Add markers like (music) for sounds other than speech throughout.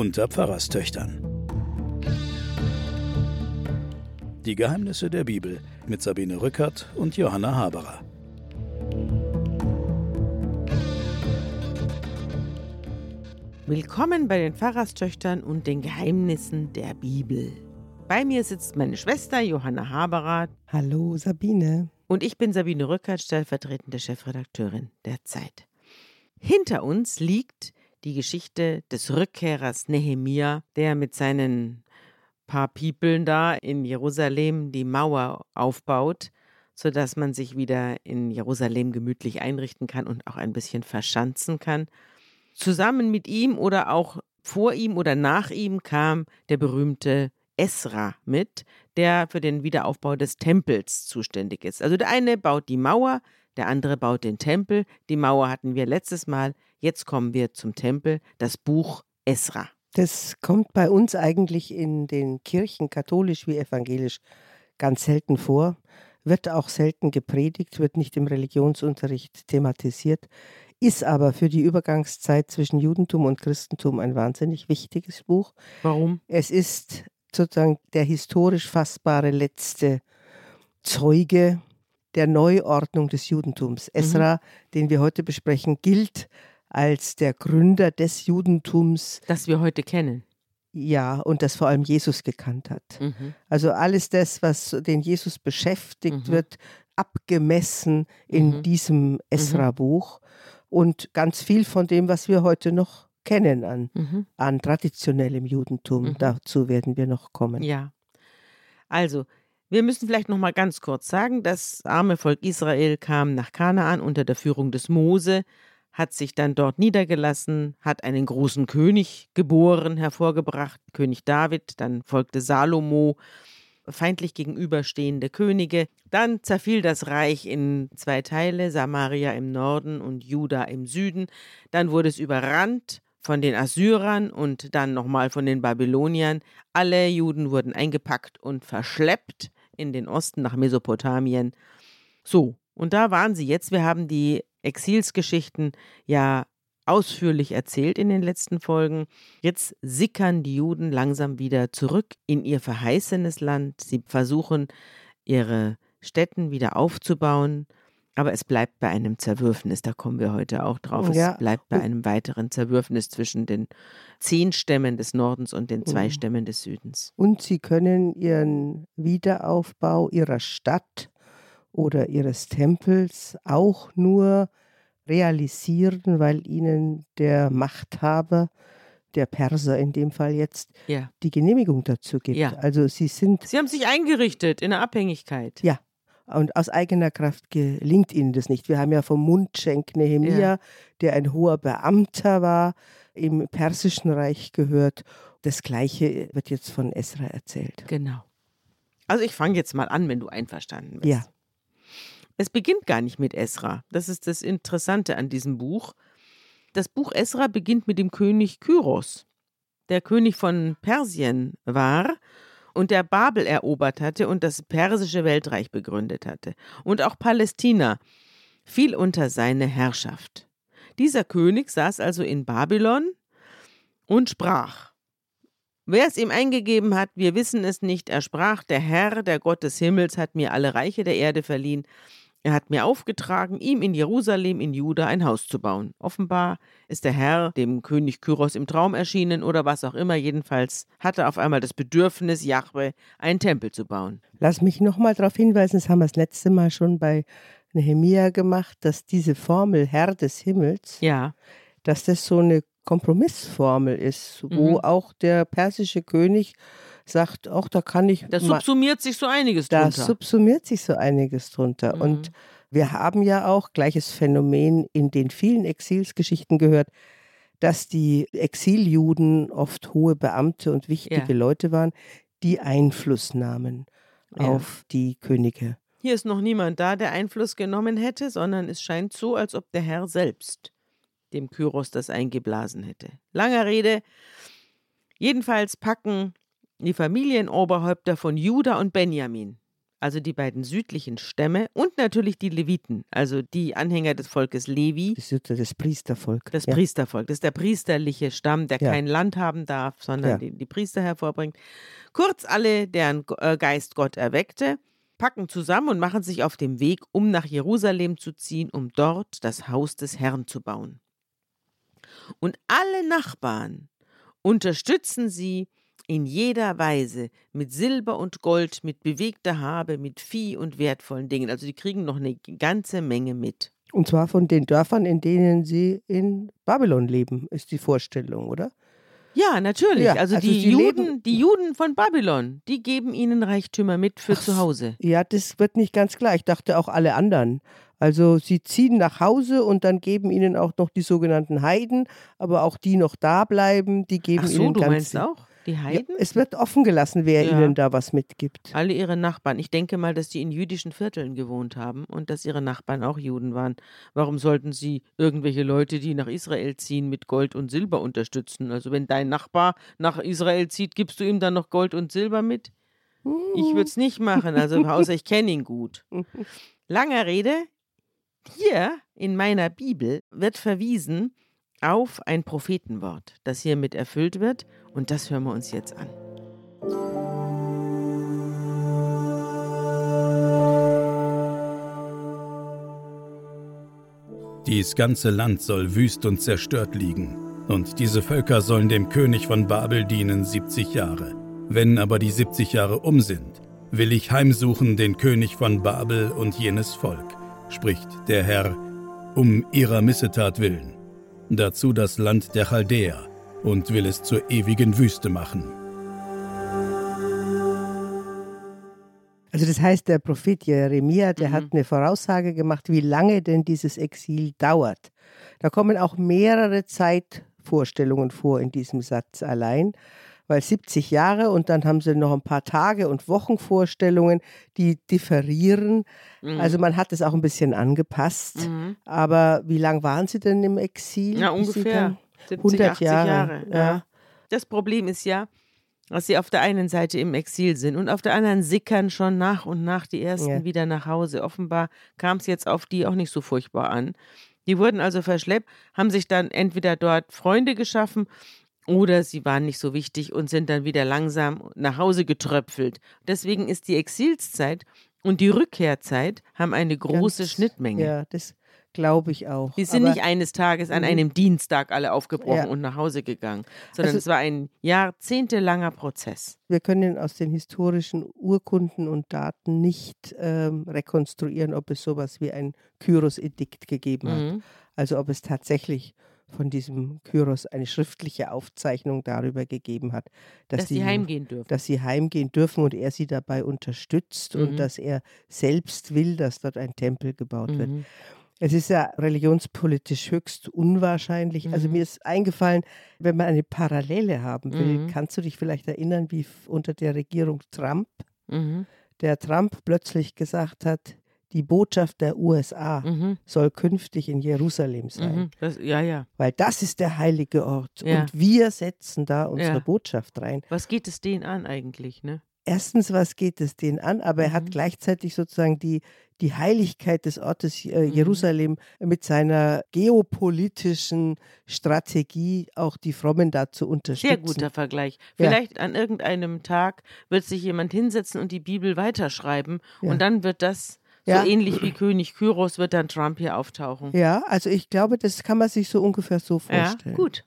unter Pfarrerstöchtern. Die Geheimnisse der Bibel mit Sabine Rückert und Johanna Haberer. Willkommen bei den Pfarrerstöchtern und den Geheimnissen der Bibel. Bei mir sitzt meine Schwester Johanna Haberer. Hallo Sabine. Und ich bin Sabine Rückert, stellvertretende Chefredakteurin der Zeit. Hinter uns liegt die Geschichte des Rückkehrers Nehemia, der mit seinen paar Piepeln da in Jerusalem die Mauer aufbaut, sodass man sich wieder in Jerusalem gemütlich einrichten kann und auch ein bisschen verschanzen kann. Zusammen mit ihm oder auch vor ihm oder nach ihm kam der berühmte Esra mit, der für den Wiederaufbau des Tempels zuständig ist. Also der eine baut die Mauer, der andere baut den Tempel. Die Mauer hatten wir letztes Mal. Jetzt kommen wir zum Tempel, das Buch Esra. Das kommt bei uns eigentlich in den Kirchen, katholisch wie evangelisch, ganz selten vor. Wird auch selten gepredigt, wird nicht im Religionsunterricht thematisiert, ist aber für die Übergangszeit zwischen Judentum und Christentum ein wahnsinnig wichtiges Buch. Warum? Es ist sozusagen der historisch fassbare letzte Zeuge der Neuordnung des Judentums. Mhm. Esra, mhm. den wir heute besprechen, gilt als der Gründer des Judentums. Das wir heute kennen. Ja, und das vor allem Jesus gekannt hat. Mhm. Also alles das, was den Jesus beschäftigt, mhm. wird abgemessen in mhm. diesem mhm. Esra-Buch. Und ganz viel von dem, was wir heute noch kennen an, mhm. an traditionellem Judentum, dazu werden wir noch kommen. Ja. Also, wir müssen vielleicht noch mal ganz kurz sagen, das arme Volk Israel kam nach Kanaan unter der Führung des Mose, hat sich dann dort niedergelassen, hat einen großen König geboren, hervorgebracht, König David, dann folgte Salomo, feindlich gegenüberstehende Könige. Dann zerfiel das Reich in zwei Teile, Samaria im Norden und Juda im Süden. Dann wurde es überrannt von den Assyrern und dann nochmal von den Babyloniern. Alle Juden wurden eingepackt und verschleppt in den Osten nach Mesopotamien. So, und da waren sie jetzt. Wir haben die Exilsgeschichten ja ausführlich erzählt in den letzten Folgen. Jetzt sickern die Juden langsam wieder zurück in ihr verheißenes Land. Sie versuchen, ihre Städten wieder aufzubauen. Aber es bleibt bei einem Zerwürfnis, da kommen wir heute auch drauf. Ja. Es bleibt bei einem weiteren Zerwürfnis zwischen den zehn Stämmen des Nordens und den zwei mhm. Stämmen des Südens. Und sie können ihren Wiederaufbau ihrer Stadt oder ihres Tempels auch nur realisieren, weil ihnen der Machthaber, der Perser in dem Fall jetzt, ja. die Genehmigung dazu gibt. Ja. Also sie sind. Sie haben sich eingerichtet in der Abhängigkeit. Ja, und aus eigener Kraft gelingt ihnen das nicht. Wir haben ja vom Mundschenk Nehemia, ja. der ein hoher Beamter war, im Persischen Reich gehört. Das Gleiche wird jetzt von Esra erzählt. Genau. Also ich fange jetzt mal an, wenn du einverstanden bist. Ja. Es beginnt gar nicht mit Esra. Das ist das Interessante an diesem Buch. Das Buch Esra beginnt mit dem König Kyros, der König von Persien war und der Babel erobert hatte und das persische Weltreich begründet hatte. Und auch Palästina fiel unter seine Herrschaft. Dieser König saß also in Babylon und sprach. Wer es ihm eingegeben hat, wir wissen es nicht. Er sprach, der Herr, der Gott des Himmels, hat mir alle Reiche der Erde verliehen. Er hat mir aufgetragen, ihm in Jerusalem in Juda ein Haus zu bauen. Offenbar ist der Herr dem König Kyros im Traum erschienen oder was auch immer. Jedenfalls hatte auf einmal das Bedürfnis, Jahwe einen Tempel zu bauen. Lass mich nochmal darauf hinweisen, das haben wir das letzte Mal schon bei Nehemia gemacht, dass diese Formel Herr des Himmels, ja. dass das so eine Kompromissformel ist, wo mhm. auch der persische König sagt, auch da kann ich. Da subsumiert sich so einiges drunter. Da subsumiert sich so einiges drunter. Mhm. Und wir haben ja auch gleiches Phänomen in den vielen Exilsgeschichten gehört, dass die Exiljuden oft hohe Beamte und wichtige ja. Leute waren, die Einfluss nahmen ja. auf die Könige. Hier ist noch niemand da, der Einfluss genommen hätte, sondern es scheint so, als ob der Herr selbst dem Kyros das eingeblasen hätte. Langer Rede. Jedenfalls packen die Familienoberhäupter von Juda und Benjamin also die beiden südlichen Stämme und natürlich die Leviten, also die Anhänger des Volkes Levi. Das ist das Priestervolk. Das ja. Priestervolk, das ist der priesterliche Stamm, der Ja. kein Land haben darf, sondern Ja. die, die Priester hervorbringt. Kurz alle, deren äh, Geist Gott erweckte, packen zusammen und machen sich auf den Weg, um nach Jerusalem zu ziehen, um dort das Haus des Herrn zu bauen. Und alle Nachbarn unterstützen sie in jeder Weise mit Silber und Gold, mit bewegter Habe, mit Vieh und wertvollen Dingen. Also die kriegen noch eine ganze Menge mit. Und zwar von den Dörfern, in denen sie in Babylon leben, ist die Vorstellung, oder? Ja, natürlich. Ja, also, also die, sie Juden, leben- die Juden von Babylon, die geben ihnen Reichtümer mit für Ach zu Hause. Ja, das wird nicht ganz klar. Ich dachte auch alle anderen. Also sie ziehen nach Hause und dann geben ihnen auch noch die sogenannten Heiden, aber auch die noch da bleiben, die geben Ach so, ihnen du ganz meinst auch? Die Ja, Heiden? es wird offen gelassen, wer Ja. ihnen da was mitgibt. Alle ihre Nachbarn. Ich denke mal, dass die in jüdischen Vierteln gewohnt haben und dass ihre Nachbarn auch Juden waren. Warum sollten sie irgendwelche Leute, die nach Israel ziehen, mit Gold und Silber unterstützen? Also wenn dein Nachbar nach Israel zieht, gibst du ihm dann noch Gold und Silber mit? Ich würde es nicht machen, also außer ich kenne ihn gut. (laughs) Langer Rede. Hier in meiner Bibel wird verwiesen auf ein Prophetenwort, das hiermit erfüllt wird. Und das hören wir uns jetzt an. Dies ganze Land soll wüst und zerstört liegen, und diese Völker sollen dem König von Babel dienen 70 Jahre. Wenn aber die 70 Jahre um sind, will ich heimsuchen den König von Babel und jenes Volk, spricht der Herr, um ihrer Missetat willen. Dazu das Land der Chaldäer und will es zur ewigen Wüste machen. Also das heißt, der Prophet Jeremia, der Mhm. hat eine Voraussage gemacht, wie lange denn dieses Exil dauert. Da kommen auch mehrere Zeitvorstellungen vor in diesem Satz allein, weil 70 Jahre und dann haben sie noch ein paar Tage und Wochenvorstellungen, die differieren. Mhm. Also man hat es auch ein bisschen angepasst. Mhm. Aber wie lang waren sie denn im Exil? Ja, ungefähr. dann- 70, 100 80 Jahre, Jahre. ja. ja. Das Problem ist ja, dass sie auf der einen Seite im Exil sind und auf der anderen sickern schon nach und nach die ersten Ja. wieder nach Hause. Offenbar kam es jetzt auf die auch nicht so furchtbar an. Die wurden also verschleppt, haben sich dann entweder dort Freunde geschaffen oder sie waren nicht so wichtig und sind dann wieder langsam nach Hause getröpfelt. Deswegen ist die Exilszeit und die Rückkehrzeit haben eine große Ganz- Schnittmenge. Ja, das glaube ich auch. Die sind Aber- nicht eines Tages an Mhm. einem Dienstag alle aufgebrochen Ja. und nach Hause gegangen, sondern Also- es war ein jahrzehntelanger Prozess. wir können aus den historischen Urkunden und Daten nicht ähm, rekonstruieren, ob es sowas wie ein Kyros-Edikt gegeben hat. Mhm. Also ob es tatsächlich von diesem Kyros eine schriftliche Aufzeichnung darüber gegeben hat, dass, Dass sie heimgehen dürfen. dass sie heimgehen dürfen und er sie dabei unterstützt Mhm. und dass er selbst will, dass dort ein Tempel gebaut wird. Mhm. Es ist ja religionspolitisch höchst unwahrscheinlich. Also Mhm. mir ist eingefallen, wenn man eine Parallele haben will, Mhm. kannst du dich vielleicht erinnern, wie unter der Regierung Trump, Mhm. der Trump plötzlich gesagt hat, die Botschaft der USA Mhm. soll künftig in Jerusalem sein, Mhm. Das, ja, ja. weil das ist der heilige Ort Ja. und wir setzen da unsere Ja. Botschaft rein. Was geht es denen an eigentlich, ne? Erstens, was geht es denen an? Aber er hat Mhm. gleichzeitig sozusagen die, die Heiligkeit des Ortes äh, Mhm. Jerusalem mit seiner geopolitischen Strategie auch die Frommen dazu unterstützen. Sehr guter Vergleich. Ja. Vielleicht an irgendeinem Tag wird sich jemand hinsetzen und die Bibel weiterschreiben Ja. und dann wird das Ja. so ähnlich wie König Kyros wird dann Trump hier auftauchen. Ja, also ich glaube, das kann man sich so ungefähr so vorstellen. Ja, gut.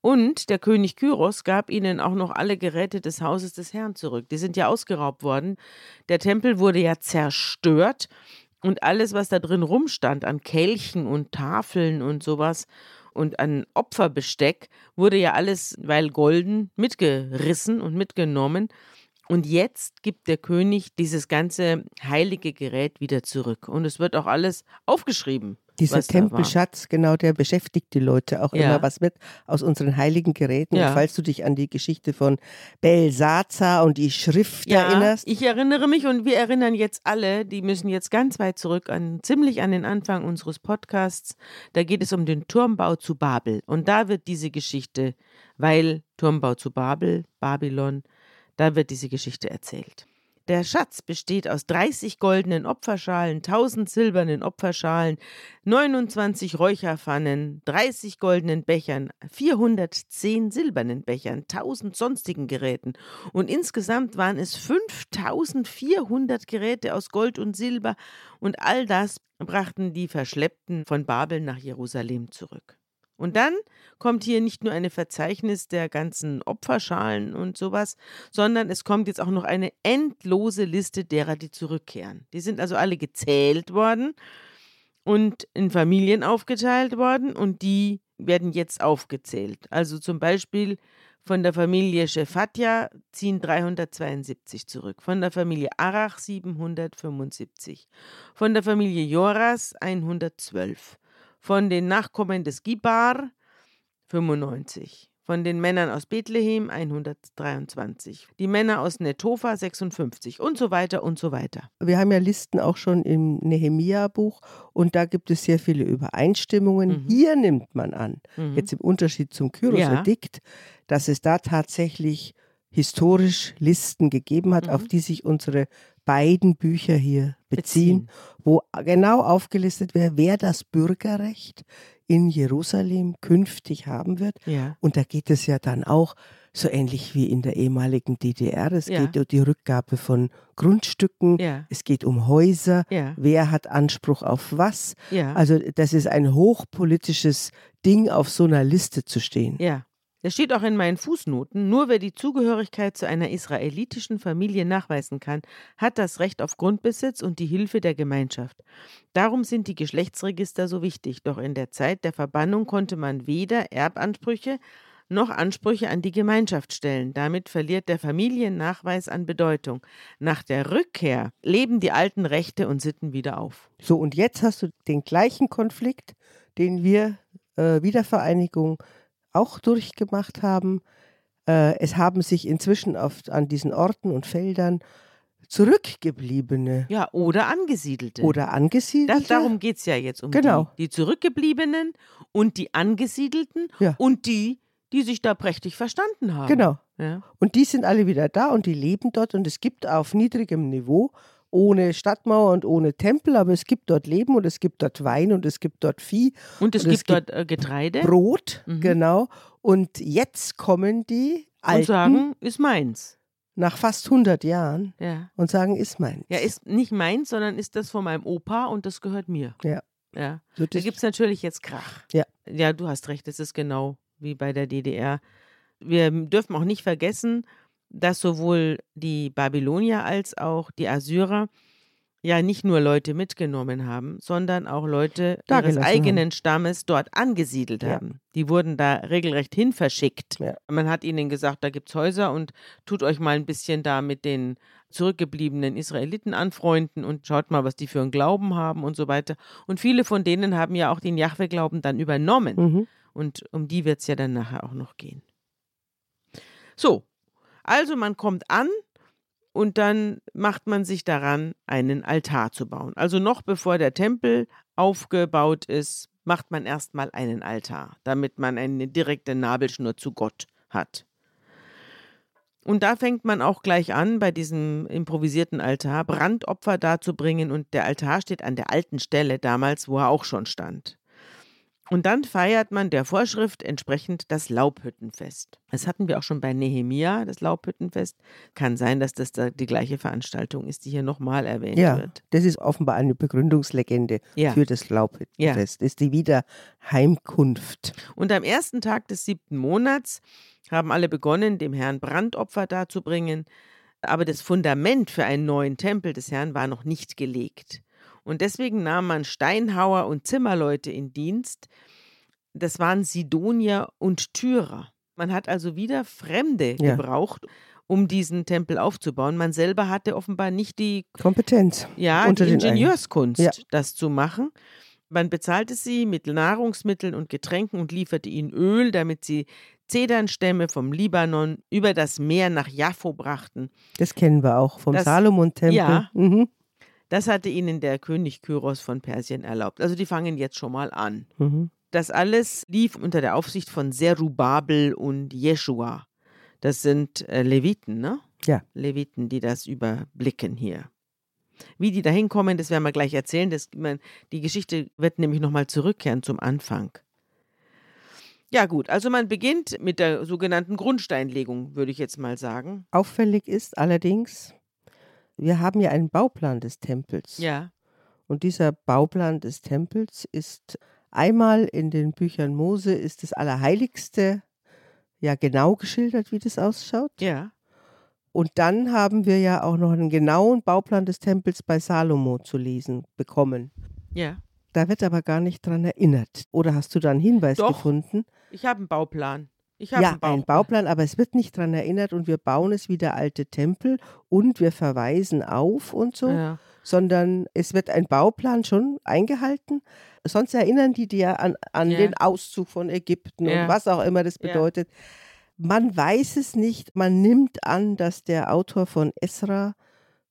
Und der König Kyros gab ihnen auch noch alle Geräte des Hauses des Herrn zurück. Die sind ja ausgeraubt worden. Der Tempel wurde ja zerstört und alles, was da drin rumstand, an Kelchen und Tafeln und sowas und an Opferbesteck, wurde ja alles, weil golden, mitgerissen und mitgenommen. Und jetzt gibt der König dieses ganze heilige Gerät wieder zurück. Und es wird auch alles aufgeschrieben. Dieser. Tempelschatz, genau, der beschäftigt die Leute auch Ja. immer. Was wird aus unseren heiligen Geräten? Ja. Und falls du dich an die Geschichte von Belsazar und die Schrift Ja, erinnerst, ich erinnere mich und wir erinnern jetzt alle, die müssen jetzt ganz weit zurück an ziemlich an den Anfang unseres Podcasts. Da geht es um den Turmbau zu Babel und da wird diese Geschichte, weil Turmbau zu Babel, Babylon, da wird diese Geschichte erzählt. Der Schatz besteht aus 30 goldenen Opferschalen, 1000 silbernen Opferschalen, 29 Räucherpfannen, 30 goldenen Bechern, 410 silbernen Bechern, 1000 sonstigen Geräten. Und insgesamt waren es 5400 Geräte aus Gold und Silber. Und all das brachten die Verschleppten von Babel nach Jerusalem zurück. Und dann kommt hier nicht nur ein Verzeichnis der ganzen Opferschalen und sowas, sondern es kommt jetzt auch noch eine endlose Liste derer, die zurückkehren. Die sind also alle gezählt worden und in Familien aufgeteilt worden und die werden jetzt aufgezählt. Also zum Beispiel von der Familie Shefatja ziehen 372 zurück, von der Familie Arach 775, von der Familie Joras 112 von den Nachkommen des Gibar 95, von den Männern aus Bethlehem 123, die Männer aus Netofa 56 und so weiter und so weiter. Wir haben ja Listen auch schon im Nehemia-Buch und da gibt es sehr viele Übereinstimmungen. Mhm. Hier nimmt man an, mhm. jetzt im Unterschied zum Kyros-Edikt, ja. dass es da tatsächlich historisch Listen gegeben hat, mhm. auf die sich unsere beiden Bücher hier beziehen, beziehen, wo genau aufgelistet wäre, wer das Bürgerrecht in Jerusalem künftig haben wird. Ja. Und da geht es ja dann auch so ähnlich wie in der ehemaligen DDR. Es ja. geht um die Rückgabe von Grundstücken, ja. es geht um Häuser, wer hat Anspruch auf was. Also das ist ein hochpolitisches Ding, auf so einer Liste zu stehen. Ja. Es steht auch in meinen Fußnoten, nur wer die Zugehörigkeit zu einer israelitischen Familie nachweisen kann, hat das Recht auf Grundbesitz und die Hilfe der Gemeinschaft. Darum sind die Geschlechtsregister so wichtig, doch in der Zeit der Verbannung konnte man weder Erbansprüche noch Ansprüche an die Gemeinschaft stellen. Damit verliert der Familiennachweis an Bedeutung. Nach der Rückkehr leben die alten Rechte und Sitten wieder auf. So, und jetzt hast du den gleichen Konflikt, den wir äh, Wiedervereinigung auch durchgemacht haben. Äh, es haben sich inzwischen auf, an diesen Orten und Feldern Zurückgebliebene. Ja, oder Angesiedelte. Oder Angesiedelte. Das, darum geht es ja jetzt um genau. die, die Zurückgebliebenen und die Angesiedelten ja. und die, die sich da prächtig verstanden haben. Genau. Ja. Und die sind alle wieder da und die leben dort und es gibt auf niedrigem Niveau ohne Stadtmauer und ohne Tempel, aber es gibt dort Leben und es gibt dort Wein und es gibt dort Vieh. Und es, und gibt, es gibt, dort äh, Getreide. Brot, mhm. genau. Und jetzt kommen die Alten. Und sagen, ist meins. Nach fast 100 Jahren. Ja. Und sagen, ist meins. Ja, ist nicht meins, sondern ist das von meinem Opa und das gehört mir. Ja. Ja. So da gibt es natürlich jetzt Krach. Ja. Ja, du hast recht, es ist genau wie bei der DDR. Wir dürfen auch nicht vergessen, dass sowohl die Babylonier als auch die Assyrer ja nicht nur Leute mitgenommen haben, sondern auch Leute ihres eigenen haben. Stammes dort angesiedelt ja. haben. Die wurden da regelrecht hin verschickt. Ja. Man hat ihnen gesagt, da gibt es Häuser und tut euch mal ein bisschen da mit den zurückgebliebenen Israeliten anfreunden und schaut mal, was die für einen Glauben haben und so weiter. Und viele von denen haben ja auch den Jahwe-Glauben dann übernommen. Mhm. Und um die wird es ja dann nachher auch noch gehen. So, also man kommt an und dann macht man sich daran, einen Altar zu bauen. Also noch bevor der Tempel aufgebaut ist, macht man erstmal einen Altar, damit man eine direkte Nabelschnur zu Gott hat. Und da fängt man auch gleich an, bei diesem improvisierten Altar Brandopfer darzubringen und der Altar steht an der alten Stelle damals, wo er auch schon stand. Und dann feiert man der Vorschrift entsprechend das Laubhüttenfest. Das hatten wir auch schon bei Nehemia, das Laubhüttenfest. Kann sein, dass das da die gleiche Veranstaltung ist, die hier nochmal erwähnt ja, wird. Das ist offenbar eine Begründungslegende ja. für das Laubhüttenfest. Ja. Das ist die Wiederheimkunft. Und am ersten Tag des siebten Monats haben alle begonnen, dem Herrn Brandopfer darzubringen. Aber das Fundament für einen neuen Tempel des Herrn war noch nicht gelegt. Und deswegen nahm man Steinhauer und Zimmerleute in Dienst. Das waren Sidonier und Tyrer. Man hat also wieder Fremde ja. gebraucht, um diesen Tempel aufzubauen. Man selber hatte offenbar nicht die Kompetenz, ja, die Ingenieurskunst, ja. das zu machen. Man bezahlte sie mit Nahrungsmitteln und Getränken und lieferte ihnen Öl, damit sie Zedernstämme vom Libanon über das Meer nach Jaffo brachten. Das kennen wir auch vom Salomon-Tempel. Ja, mhm. Das hatte ihnen der König Kyros von Persien erlaubt. Also die fangen jetzt schon mal an. Mhm. Das alles lief unter der Aufsicht von Serubabel und Jeschua. Das sind äh, Leviten, ne? ja. Leviten, die das überblicken hier. Wie die da hinkommen, das werden wir gleich erzählen. Das, die Geschichte wird nämlich nochmal zurückkehren zum Anfang. Ja gut, also man beginnt mit der sogenannten Grundsteinlegung, würde ich jetzt mal sagen. Auffällig ist allerdings, wir haben ja einen Bauplan des Tempels. Ja. Und dieser Bauplan des Tempels ist einmal in den Büchern Mose ist das Allerheiligste ja genau geschildert, wie das ausschaut. Ja. Und dann haben wir ja auch noch einen genauen Bauplan des Tempels bei Salomo zu lesen bekommen. Ja. Da wird aber gar nicht dran erinnert. Oder hast du da einen Hinweis Doch. gefunden? Ich habe einen Bauplan. Ich ja, einen Bauplan. ein Bauplan, aber es wird nicht dran erinnert und wir bauen es wie der alte Tempel und wir verweisen auf und so, Ja. sondern es wird ein Bauplan schon eingehalten. Sonst erinnern die dir an, an Ja. den Auszug von Ägypten Ja. und was auch immer das bedeutet. Man weiß es nicht, man nimmt an, dass der Autor von Esra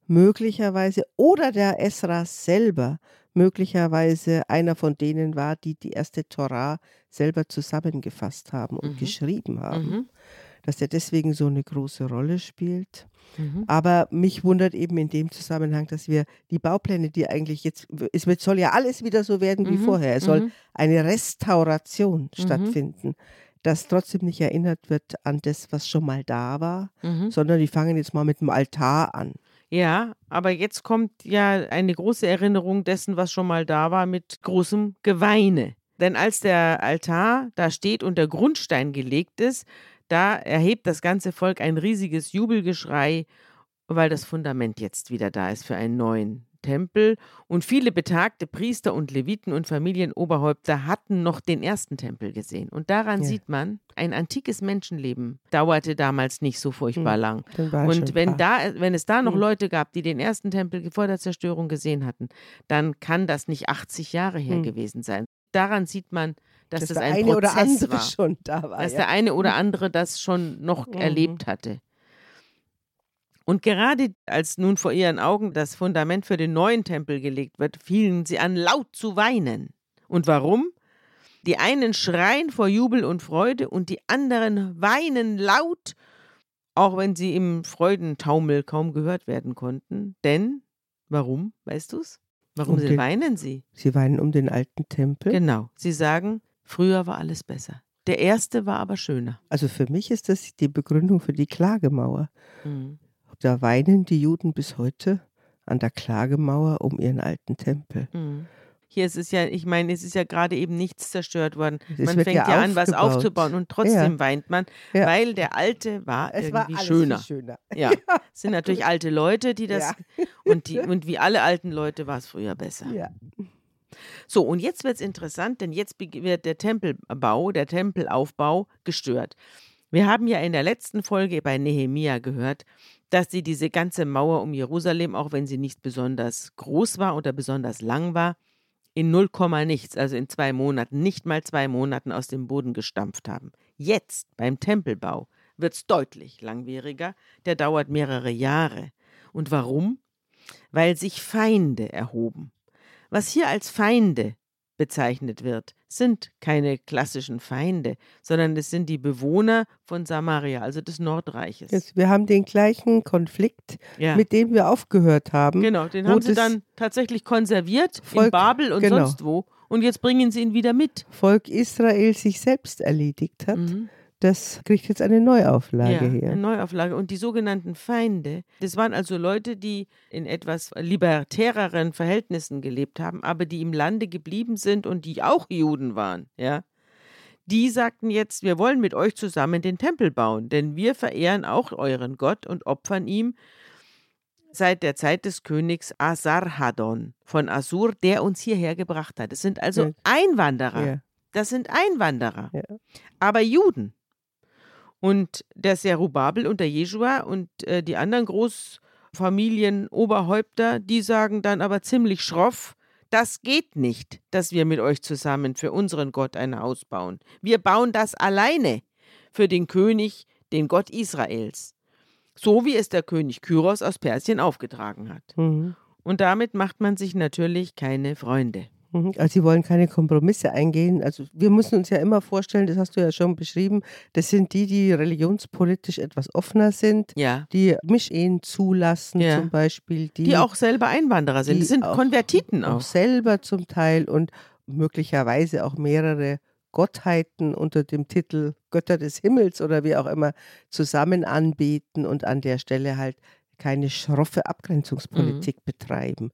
möglicherweise oder der Esra selber möglicherweise einer von denen war, die die erste Torah selber zusammengefasst haben und Mhm. geschrieben haben, Mhm. dass er deswegen so eine große Rolle spielt. Mhm. Aber mich wundert eben in dem Zusammenhang, dass wir die Baupläne, die eigentlich jetzt, es soll ja alles wieder so werden wie Mhm. vorher, es soll Mhm. eine Restauration Mhm. stattfinden, dass trotzdem nicht erinnert wird an das, was schon mal da war, Mhm. sondern die fangen jetzt mal mit dem Altar an. Ja, aber jetzt kommt ja eine große Erinnerung dessen, was schon mal da war, mit großem Geweine. Denn als der Altar da steht und der Grundstein gelegt ist, da erhebt das ganze Volk ein riesiges Jubelgeschrei, weil das Fundament jetzt wieder da ist für einen neuen Tempel. Und viele betagte Priester und Leviten und Familienoberhäupter hatten noch den ersten Tempel gesehen. Und daran Ja. sieht man, ein antikes Menschenleben dauerte damals nicht so furchtbar Hm. lang. Und wenn, da, wenn es da noch Hm. Leute gab, die den ersten Tempel vor der Zerstörung gesehen hatten, dann kann das nicht 80 Jahre her Hm. gewesen sein. Daran sieht man, dass, dass das der ein eine oder Prozess andere war. schon da war. Dass ja. der eine oder andere das schon noch Mhm. erlebt hatte. Und gerade als nun vor ihren Augen das Fundament für den neuen Tempel gelegt wird, fielen sie an, laut zu weinen. Und warum? Die einen schreien vor Jubel und Freude und die anderen weinen laut, auch wenn sie im Freudentaumel kaum gehört werden konnten. Denn, warum, weißt du's? Warum Um sie den- weinen sie? Sie weinen um den alten Tempel. Genau, sie sagen, früher war alles besser. Der erste war aber schöner. Also für mich ist das die Begründung für die Klagemauer. Mhm. Da weinen die Juden bis heute an der Klagemauer um ihren alten Tempel. Mhm. Hier ist es ja, ich meine, es ist ja gerade eben nichts zerstört worden. Es man fängt ja, ja an, was aufzubauen und trotzdem weint man, Ja. weil der alte war Es war irgendwie alles schöner. viel schöner. Ja, (laughs) es sind natürlich alte Leute, die das Ja. und die und wie alle alten Leute war es früher besser. Ja. So, und jetzt wird es interessant, denn jetzt wird der Tempelbau, der Tempelaufbau gestört. Wir haben ja in der letzten Folge bei Nehemia gehört, dass sie diese ganze Mauer um Jerusalem, auch wenn sie nicht besonders groß war oder besonders lang war, in 0, nichts, also in zwei Monaten, nicht mal zwei Monaten aus dem Boden gestampft haben. Jetzt beim Tempelbau wird es deutlich langwieriger, der dauert mehrere Jahre. Und warum? Weil sich Feinde erhoben. Was hier als Feinde bezeichnet wird, sind keine klassischen Feinde, sondern es sind die Bewohner von Samaria, also des Nordreiches. Jetzt, wir haben den gleichen Konflikt, ja. mit dem wir aufgehört haben. genau, den haben sie dann tatsächlich konserviert in Volk- Babel und genau. sonst wo. Und jetzt bringen sie ihn wieder mit. Volk Israel sich selbst erledigt hat. Mhm. Das kriegt jetzt eine Neuauflage ja, hier. Eine Neuauflage. Und die sogenannten Feinde, das waren also Leute, die in etwas libertäreren Verhältnissen gelebt haben, aber die im Lande geblieben sind und die auch Juden waren, ja. Die sagten jetzt, wir wollen mit euch zusammen den Tempel bauen, denn wir verehren auch euren Gott und opfern ihm seit der Zeit des Königs Asarhaddon von Assur, der uns hierher gebracht hat. Es sind also Ja. Einwanderer. Ja. Das sind Einwanderer. Ja. Aber Juden. Und der Serubabel und der Jesua und äh, die anderen Großfamilien, Oberhäupter, die sagen dann aber ziemlich schroff, das geht nicht, dass wir mit euch zusammen für unseren Gott ein Haus bauen. Wir bauen das alleine für den König, den Gott Israels. So wie es der König Kyros aus Persien aufgetragen hat. Mhm. Und damit macht man sich natürlich keine Freunde. Mhm. Also sie wollen keine Kompromisse eingehen. Also wir müssen uns ja immer vorstellen, das hast du ja schon beschrieben, das sind die, die religionspolitisch etwas offener sind, ja. die Mischehen zulassen Ja. zum Beispiel. Die, Die auch selber Einwanderer sind. die Das sind auch- Konvertiten auch auch. selber zum Teil und möglicherweise auch mehrere Gottheiten unter dem Titel Götter des Himmels oder wie auch immer zusammen anbeten und an der Stelle halt keine schroffe Abgrenzungspolitik Mhm. betreiben.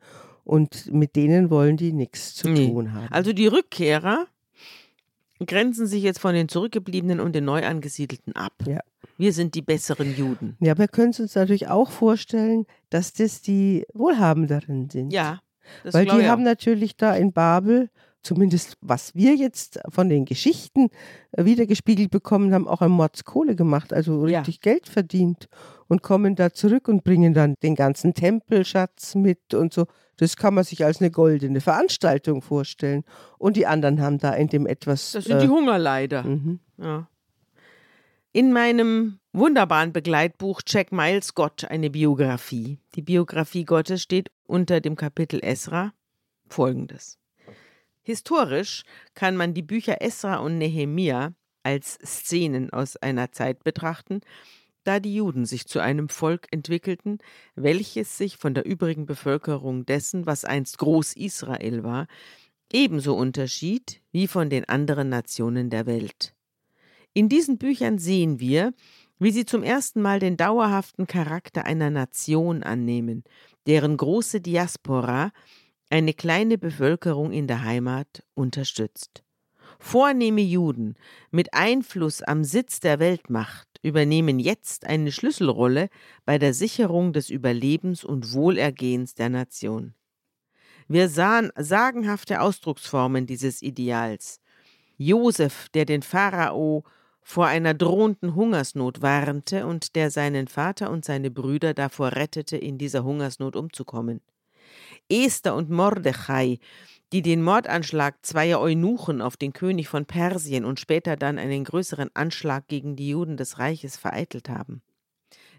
Und mit denen wollen die nichts zu Nee. tun haben. Also die Rückkehrer grenzen sich jetzt von den Zurückgebliebenen und den Neuangesiedelten ab. Ja. Wir sind die besseren Juden. ja, wir können es uns natürlich auch vorstellen, dass das die Wohlhabenderen sind. Ja, das Weil die haben natürlich da in Babel, zumindest was wir jetzt von den Geschichten äh, wiedergespiegelt bekommen haben, auch an Mordskohle gemacht, also Ja. richtig Geld verdient und kommen da zurück und bringen dann den ganzen Tempelschatz mit und so. Das kann man sich als eine goldene Veranstaltung vorstellen. Und die anderen haben da in dem etwas. Das sind die äh, Hungerleider. mhm. Ja. In meinem wunderbaren Begleitbuch Jack Miles Gott eine Biografie. Die Biografie Gottes steht unter dem Kapitel Esra folgendes. Historisch kann man die Bücher Esra und Nehemia als Szenen aus einer Zeit betrachten, da die Juden sich zu einem Volk entwickelten, welches sich von der übrigen Bevölkerung dessen, was einst Groß-Israel war, ebenso unterschied wie von den anderen Nationen der Welt. In diesen Büchern sehen wir, wie sie zum ersten Mal den dauerhaften Charakter einer Nation annehmen, deren große Diaspora eine kleine Bevölkerung in der Heimat unterstützt. Vornehme Juden mit Einfluss am Sitz der Weltmacht übernehmen jetzt eine Schlüsselrolle bei der Sicherung des Überlebens und Wohlergehens der Nation. Wir sahen sagenhafte Ausdrucksformen dieses Ideals. Josef, der den Pharao vor einer drohenden Hungersnot warnte und der seinen Vater und seine Brüder davor rettete, in dieser Hungersnot umzukommen. Esther und Mordechai, die den Mordanschlag zweier Eunuchen auf den König von Persien und später dann einen größeren Anschlag gegen die Juden des Reiches vereitelt haben.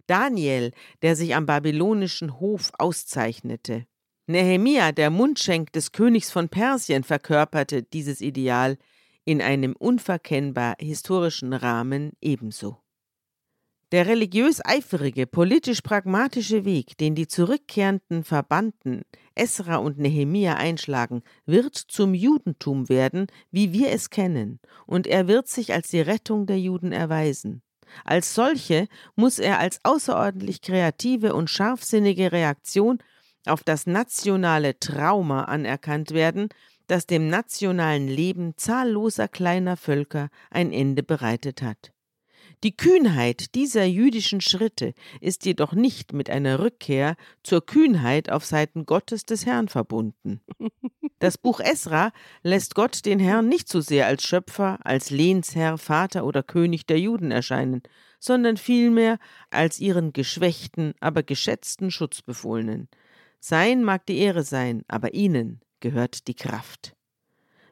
Daniel, der sich am babylonischen Hof auszeichnete. Nehemia, der Mundschenk des Königs von Persien, verkörperte dieses Ideal in einem unverkennbar historischen Rahmen ebenso. Der religiös eifrige, politisch pragmatische Weg, den die zurückkehrenden Verbannten Esra und Nehemia einschlagen, wird zum Judentum werden, wie wir es kennen, und er wird sich als die Rettung der Juden erweisen. Als solche muss er als außerordentlich kreative und scharfsinnige Reaktion auf das nationale Trauma anerkannt werden, das dem nationalen Leben zahlloser kleiner Völker ein Ende bereitet hat. Die Kühnheit dieser jüdischen Schritte ist jedoch nicht mit einer Rückkehr zur Kühnheit auf Seiten Gottes des Herrn verbunden. Das Buch Esra lässt Gott den Herrn nicht so sehr als Schöpfer, als Lehnsherr, Vater oder König der Juden erscheinen, sondern vielmehr als ihren geschwächten, aber geschätzten Schutzbefohlenen. Sein mag die Ehre sein, aber ihnen gehört die Kraft.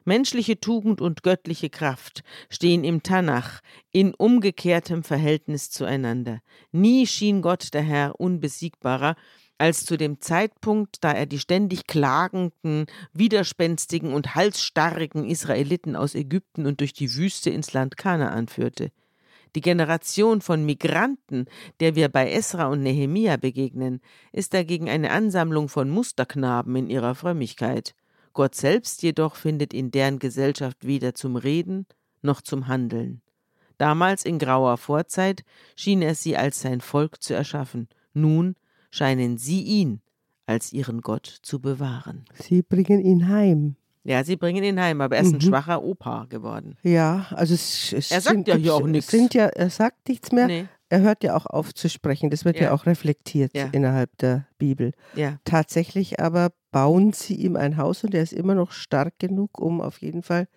Menschliche Tugend und göttliche Kraft stehen im Tanach in umgekehrtem Verhältnis zueinander. Nie schien Gott der Herr unbesiegbarer als zu dem Zeitpunkt, da er die ständig klagenden, widerspenstigen und halsstarrigen Israeliten aus Ägypten und durch die Wüste ins Land Kanaan führte. Die Generation von Migranten, der wir bei Esra und Nehemia begegnen, ist dagegen eine Ansammlung von Musterknaben in ihrer Frömmigkeit. Gott selbst jedoch findet in deren Gesellschaft weder zum Reden noch zum Handeln. Damals in grauer Vorzeit schien er sie als sein Volk zu erschaffen, nun scheinen sie ihn als ihren Gott zu bewahren. Sie bringen ihn heim. Ja, sie bringen ihn heim, aber er ist ein Mhm. schwacher Opa geworden. Ja, also es, es Er sagt sind, ja hier auch nichts. Sind ja, er sagt nichts mehr. Nee, Er hört ja auch auf zu sprechen. Das wird ja, Ja. auch reflektiert Ja. innerhalb der Bibel. ja. Tatsächlich aber bauen sie ihm ein Haus und er ist immer noch stark genug, um auf jeden Fall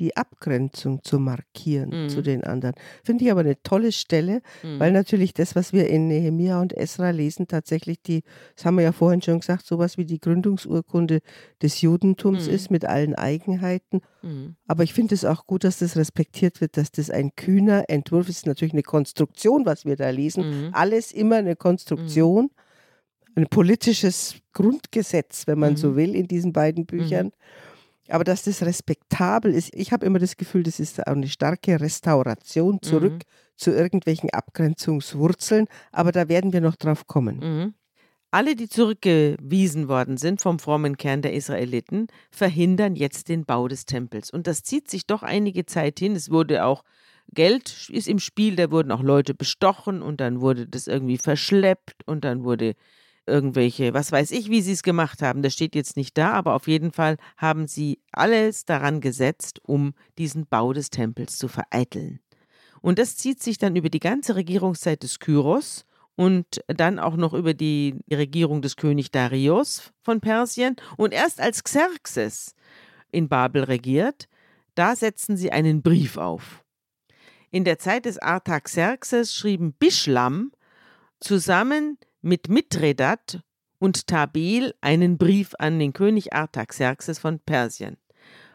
die Abgrenzung zu markieren Mhm. zu den anderen. Finde ich aber eine tolle Stelle, Mhm. weil natürlich das, was wir in Nehemia und Esra lesen, tatsächlich die, das haben wir ja vorhin schon gesagt, sowas wie die Gründungsurkunde des Judentums Mhm. ist mit allen Eigenheiten. Mhm. Aber ich finde es auch gut, dass das respektiert wird, dass das ein kühner Entwurf ist. Natürlich eine Konstruktion, was wir da lesen. Mhm. Alles immer eine Konstruktion, ein politisches Grundgesetz, wenn man Mhm. so will, in diesen beiden Büchern. Aber dass das respektabel ist, ich habe immer das Gefühl, das ist eine starke Restauration zurück mhm. zu irgendwelchen Abgrenzungswurzeln. Aber da werden wir noch drauf kommen. Mhm. Alle, die zurückgewiesen worden sind vom frommen Kern der Israeliten, verhindern jetzt den Bau des Tempels. Und das zieht sich doch einige Zeit hin. Es wurde auch Geld ist im Spiel, da wurden auch Leute bestochen und dann wurde das irgendwie verschleppt und dann wurde irgendwelche, was weiß ich, wie sie es gemacht haben, das steht jetzt nicht da, aber auf jeden Fall haben sie alles daran gesetzt, um diesen Bau des Tempels zu vereiteln. Und das zieht sich dann über die ganze Regierungszeit des Kyros und dann auch noch über die Regierung des König Darius von Persien. Und erst als Xerxes in Babel regiert, da setzen sie einen Brief auf. In der Zeit des Artaxerxes schrieben Bischlam zusammen mit Mithredat und Tabel einen Brief an den König Artaxerxes von Persien.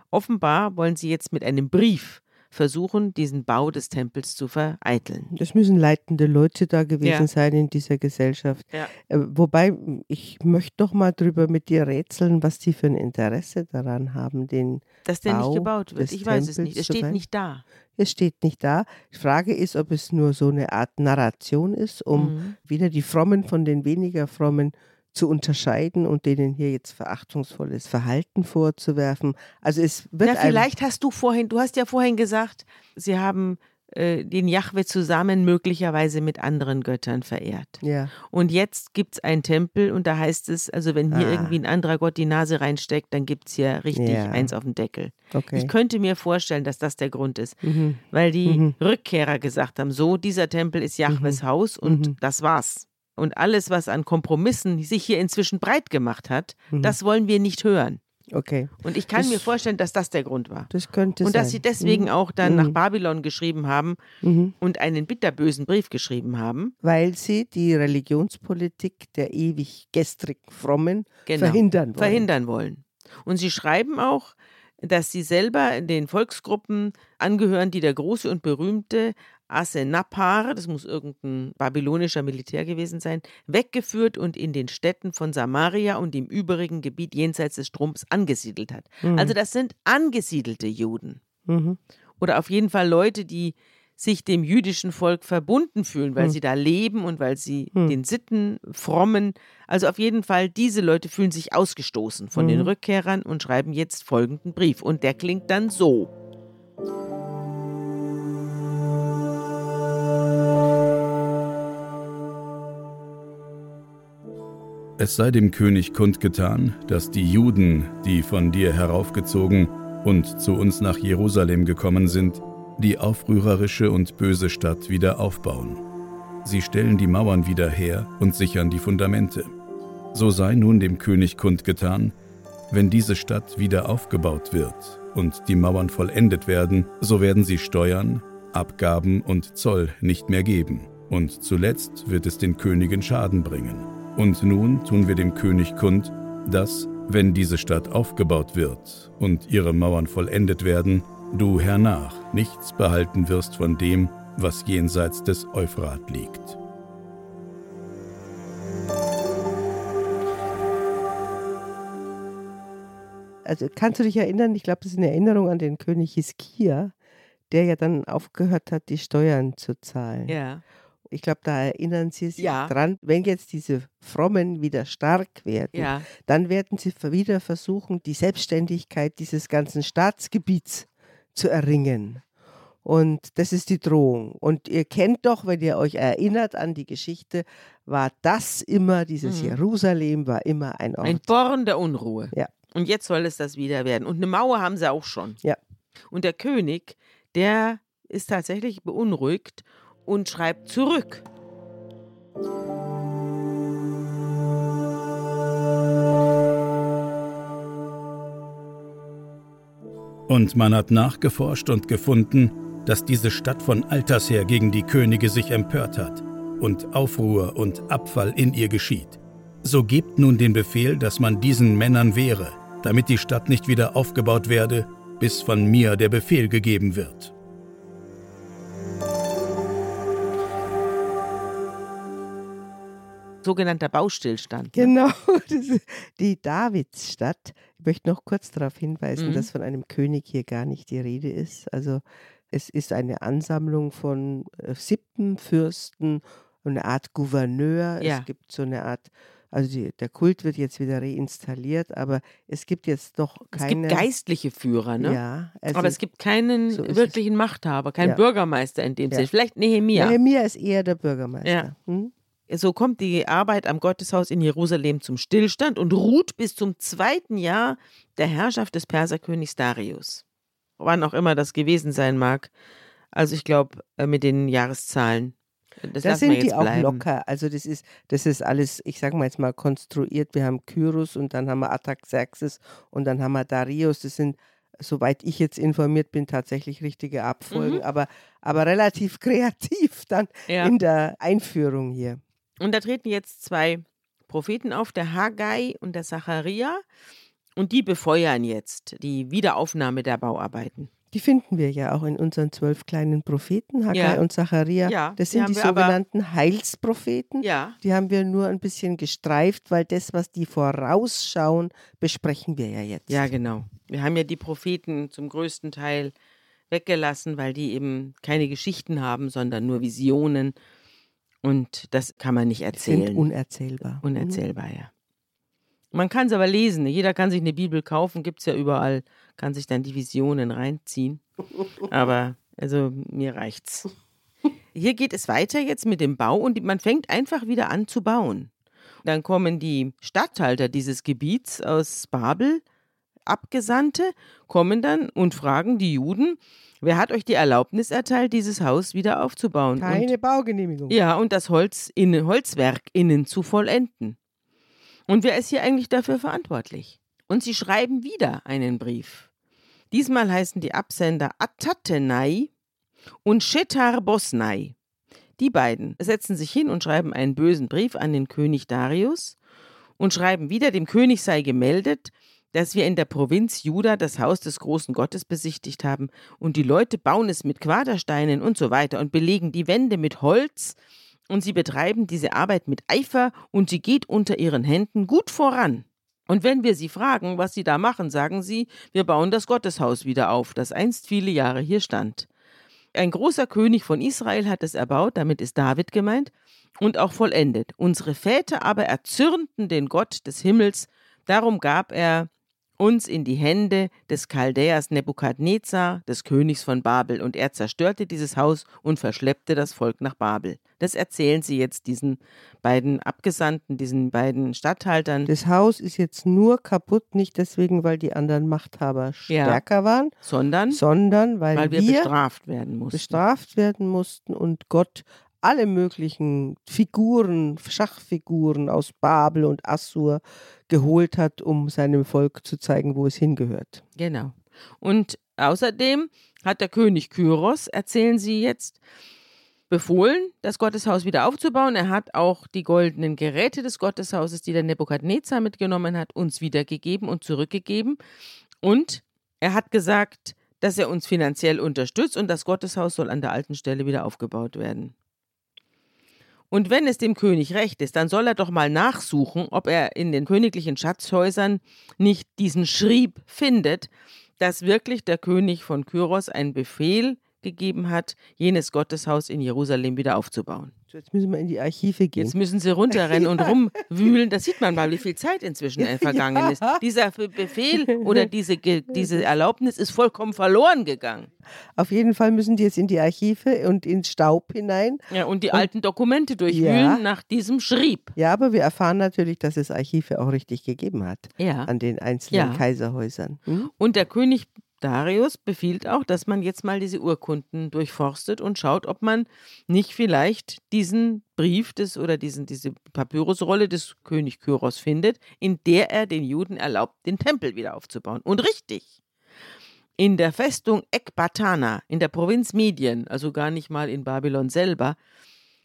Offenbar wollen sie jetzt mit einem Brief versuchen, diesen Bau des Tempels zu vereiteln. Das müssen leitende Leute da gewesen ja. sein in dieser Gesellschaft. Ja. Äh, wobei, ich möchte doch mal drüber mit dir rätseln, was die für ein Interesse daran haben, den Dass der Bau nicht gebaut wird. Ich weiß Tempels es nicht. Es steht nicht da. Es steht nicht da. Die Frage ist, ob es nur so eine Art Narration ist, um mhm. wieder die Frommen von den weniger Frommen zu unterscheiden und denen hier jetzt verachtungsvolles Verhalten vorzuwerfen. Also es wird. Ja, vielleicht hast du vorhin, du hast ja vorhin gesagt, sie haben äh, den Jahwe zusammen möglicherweise mit anderen Göttern verehrt. Ja. Und jetzt gibt es einen Tempel und da heißt es, also wenn hier ah. irgendwie ein anderer Gott die Nase reinsteckt, dann gibt es hier richtig ja. eins auf dem Deckel. Okay. Ich könnte mir vorstellen, dass das der Grund ist, mhm. weil die mhm. Rückkehrer gesagt haben, so, dieser Tempel ist Jahwes mhm. Haus und mhm. das war's. Und alles, was an Kompromissen sich hier inzwischen breit gemacht hat, mhm. das wollen wir nicht hören. Okay. Und ich kann das, mir vorstellen, dass das der Grund war. Das könnte Und sein. dass sie deswegen mhm. auch dann mhm. nach Babylon geschrieben haben mhm. und einen bitterbösen Brief geschrieben haben. Weil sie die Religionspolitik der ewig gestrigen Frommen genau. verhindern wollen. Verhindern wollen. Und sie schreiben auch, dass sie selber den Volksgruppen angehören, die der große und berühmte Asenapar, das muss irgendein babylonischer Militär gewesen sein, weggeführt und in den Städten von Samaria und dem übrigen Gebiet jenseits des Stroms angesiedelt hat. Mhm. Also das sind angesiedelte Juden. Mhm. Oder auf jeden Fall Leute, die sich dem jüdischen Volk verbunden fühlen, weil mhm. sie da leben und weil sie mhm. den Sitten frommen. Also auf jeden Fall, diese Leute fühlen sich ausgestoßen von den mhm. Rückkehrern und schreiben jetzt folgenden Brief. Und der klingt dann so. Es sei dem König kundgetan, dass die Juden, die von dir heraufgezogen und zu uns nach Jerusalem gekommen sind, die aufrührerische und böse Stadt wieder aufbauen. Sie stellen die Mauern wieder her und sichern die Fundamente. So sei nun dem König kundgetan, wenn diese Stadt wieder aufgebaut wird und die Mauern vollendet werden, so werden sie Steuern, Abgaben und Zoll nicht mehr geben, und zuletzt wird es den Königen Schaden bringen. Und nun tun wir dem König kund, dass, wenn diese Stadt aufgebaut wird und ihre Mauern vollendet werden, du hernach nichts behalten wirst von dem, was jenseits des Euphrat liegt. Also kannst du dich erinnern, ich glaube, das ist eine Erinnerung an den König Hiskia, der ja dann aufgehört hat, die Steuern zu zahlen. Ja. Ich glaube, da erinnern Sie sich ja. dran, wenn jetzt diese Frommen wieder stark werden, ja. dann werden sie wieder versuchen, die Selbstständigkeit dieses ganzen Staatsgebiets zu erringen. Und das ist die Drohung. Und ihr kennt doch, wenn ihr euch erinnert an die Geschichte, war das immer, dieses mhm. Jerusalem war immer ein Ort. Ein Born der Unruhe. Ja. Und jetzt soll es das wieder werden. Und eine Mauer haben sie auch schon. Ja. Und der König, der ist tatsächlich beunruhigt und schreibt zurück. Und man hat nachgeforscht und gefunden, dass diese Stadt von alters her gegen die Könige sich empört hat und Aufruhr und Abfall in ihr geschieht. So gebt nun den Befehl, dass man diesen Männern wehre, damit die Stadt nicht wieder aufgebaut werde, bis von mir der Befehl gegeben wird. Sogenannter Baustillstand. Ne? Genau, (laughs) die Davidsstadt. Ich möchte noch kurz darauf hinweisen, mhm. dass von einem König hier gar nicht die Rede ist. Also es ist eine Ansammlung von äh, Sippenfürsten, eine Art Gouverneur. Ja. Es gibt so eine Art also die, der Kult wird jetzt wieder reinstalliert, aber es gibt jetzt noch keine. Es gibt geistliche Führer, ne? Ja. Also aber es gibt keinen so wirklichen Machthaber, keinen ja. Bürgermeister in dem ja. Sinne. Vielleicht Nehemia. Nehemia ist eher der Bürgermeister. Ja. Hm? So kommt die Arbeit am Gotteshaus in Jerusalem zum Stillstand und ruht bis zum zweiten Jahr der Herrschaft des Perserkönigs Darius. Wann auch immer das gewesen sein mag. Also ich glaube äh, mit den Jahreszahlen das da sind die auch bleiben. locker. Also das ist, das ist alles, ich sage mal jetzt mal konstruiert. Wir haben Kyros und dann haben wir Ataxerxes und dann haben wir Darius. Das sind, soweit ich jetzt informiert bin, tatsächlich richtige Abfolgen, mhm. aber, aber relativ (laughs) kreativ dann ja. in der Einführung hier. Und da treten jetzt zwei Propheten auf, der Haggai und der Zacharia. Und die befeuern jetzt die Wiederaufnahme der Bauarbeiten. Die finden wir ja auch in unseren zwölf kleinen Propheten, Haggai ja. und Zacharia. Ja, das sind die, die sogenannten Heilspropheten. Ja. Die haben wir nur ein bisschen gestreift, weil das, was die vorausschauen, besprechen wir ja jetzt. Ja, genau. Wir haben ja die Propheten zum größten Teil weggelassen, weil die eben keine Geschichten haben, sondern nur Visionen. Und das kann man nicht erzählen. Sind unerzählbar. Unerzählbar, mhm. ja. Man kann es aber lesen. Jeder kann sich eine Bibel kaufen, gibt es ja überall, kann sich dann die Visionen reinziehen. (laughs) Aber also mir reicht's. Hier geht es weiter jetzt mit dem Bau und man fängt einfach wieder an zu bauen. Dann kommen die Statthalter dieses Gebiets aus Babel, Abgesandte, kommen dann und fragen die Juden, wer hat euch die Erlaubnis erteilt, dieses Haus wieder aufzubauen? Keine und, Baugenehmigung. Ja, und das Holz in, Holzwerk innen zu vollenden. Und wer ist hier eigentlich dafür verantwortlich? Und sie schreiben wieder einen Brief. Diesmal heißen die Absender Atatenai und Shetar Bosnai. Die beiden setzen sich hin und schreiben einen bösen Brief an den König Darius und schreiben wieder, dem König sei gemeldet, dass wir in der Provinz Juda das Haus des großen Gottes besichtigt haben und die Leute bauen es mit Quadersteinen und so weiter und belegen die Wände mit Holz und sie betreiben diese Arbeit mit Eifer und sie geht unter ihren Händen gut voran. Und wenn wir sie fragen, was sie da machen, sagen sie, wir bauen das Gotteshaus wieder auf, das einst viele Jahre hier stand. Ein großer König von Israel hat es erbaut, damit ist David gemeint, und auch vollendet. Unsere Väter aber erzürnten den Gott des Himmels, darum gab er uns in die Hände des Chaldäers Nebukadnezar, des Königs von Babel, und er zerstörte dieses Haus und verschleppte das Volk nach Babel. Das erzählen sie jetzt diesen beiden Abgesandten, diesen beiden Statthaltern. Das Haus ist jetzt nur kaputt, nicht deswegen, weil die anderen Machthaber stärker ja, waren, sondern, sondern weil, weil wir, wir bestraft werden mussten. Bestraft werden mussten und Gott alle möglichen Figuren, Schachfiguren aus Babel und Assur geholt hat, um seinem Volk zu zeigen, wo es hingehört. Genau. Und außerdem hat der König Kyros, erzählen Sie jetzt, befohlen, das Gotteshaus wieder aufzubauen. Er hat auch die goldenen Geräte des Gotteshauses, die der Nebukadnezar mitgenommen hat, uns wiedergegeben und zurückgegeben. Und er hat gesagt, dass er uns finanziell unterstützt und das Gotteshaus soll an der alten Stelle wieder aufgebaut werden. Und wenn es dem König recht ist, dann soll er doch mal nachsuchen, ob er in den königlichen Schatzhäusern nicht diesen Schrieb findet, dass wirklich der König von Kyros einen Befehl gegeben hat, jenes Gotteshaus in Jerusalem wieder aufzubauen. Jetzt müssen wir in die Archive gehen. Jetzt müssen sie runterrennen (laughs) und rumwühlen. Da sieht man mal, wie viel Zeit inzwischen vergangen ist. Dieser Befehl oder diese, diese Erlaubnis ist vollkommen verloren gegangen. Auf jeden Fall müssen die jetzt in die Archive und ins Staub hinein. Ja, und die und, alten Dokumente durchwühlen ja. nach diesem Schrieb. Ja, aber wir erfahren natürlich, dass es Archive auch richtig gegeben hat. Ja. An den einzelnen ja. Kaiserhäusern. Hm? Und der König Darius befiehlt auch, dass man jetzt mal diese Urkunden durchforstet und schaut, ob man nicht vielleicht diesen Brief des oder diesen, diese Papyrusrolle des König Kyros findet, in der er den Juden erlaubt, den Tempel wieder aufzubauen. Und richtig. In der Festung Ekbatana in der Provinz Medien, also gar nicht mal in Babylon selber,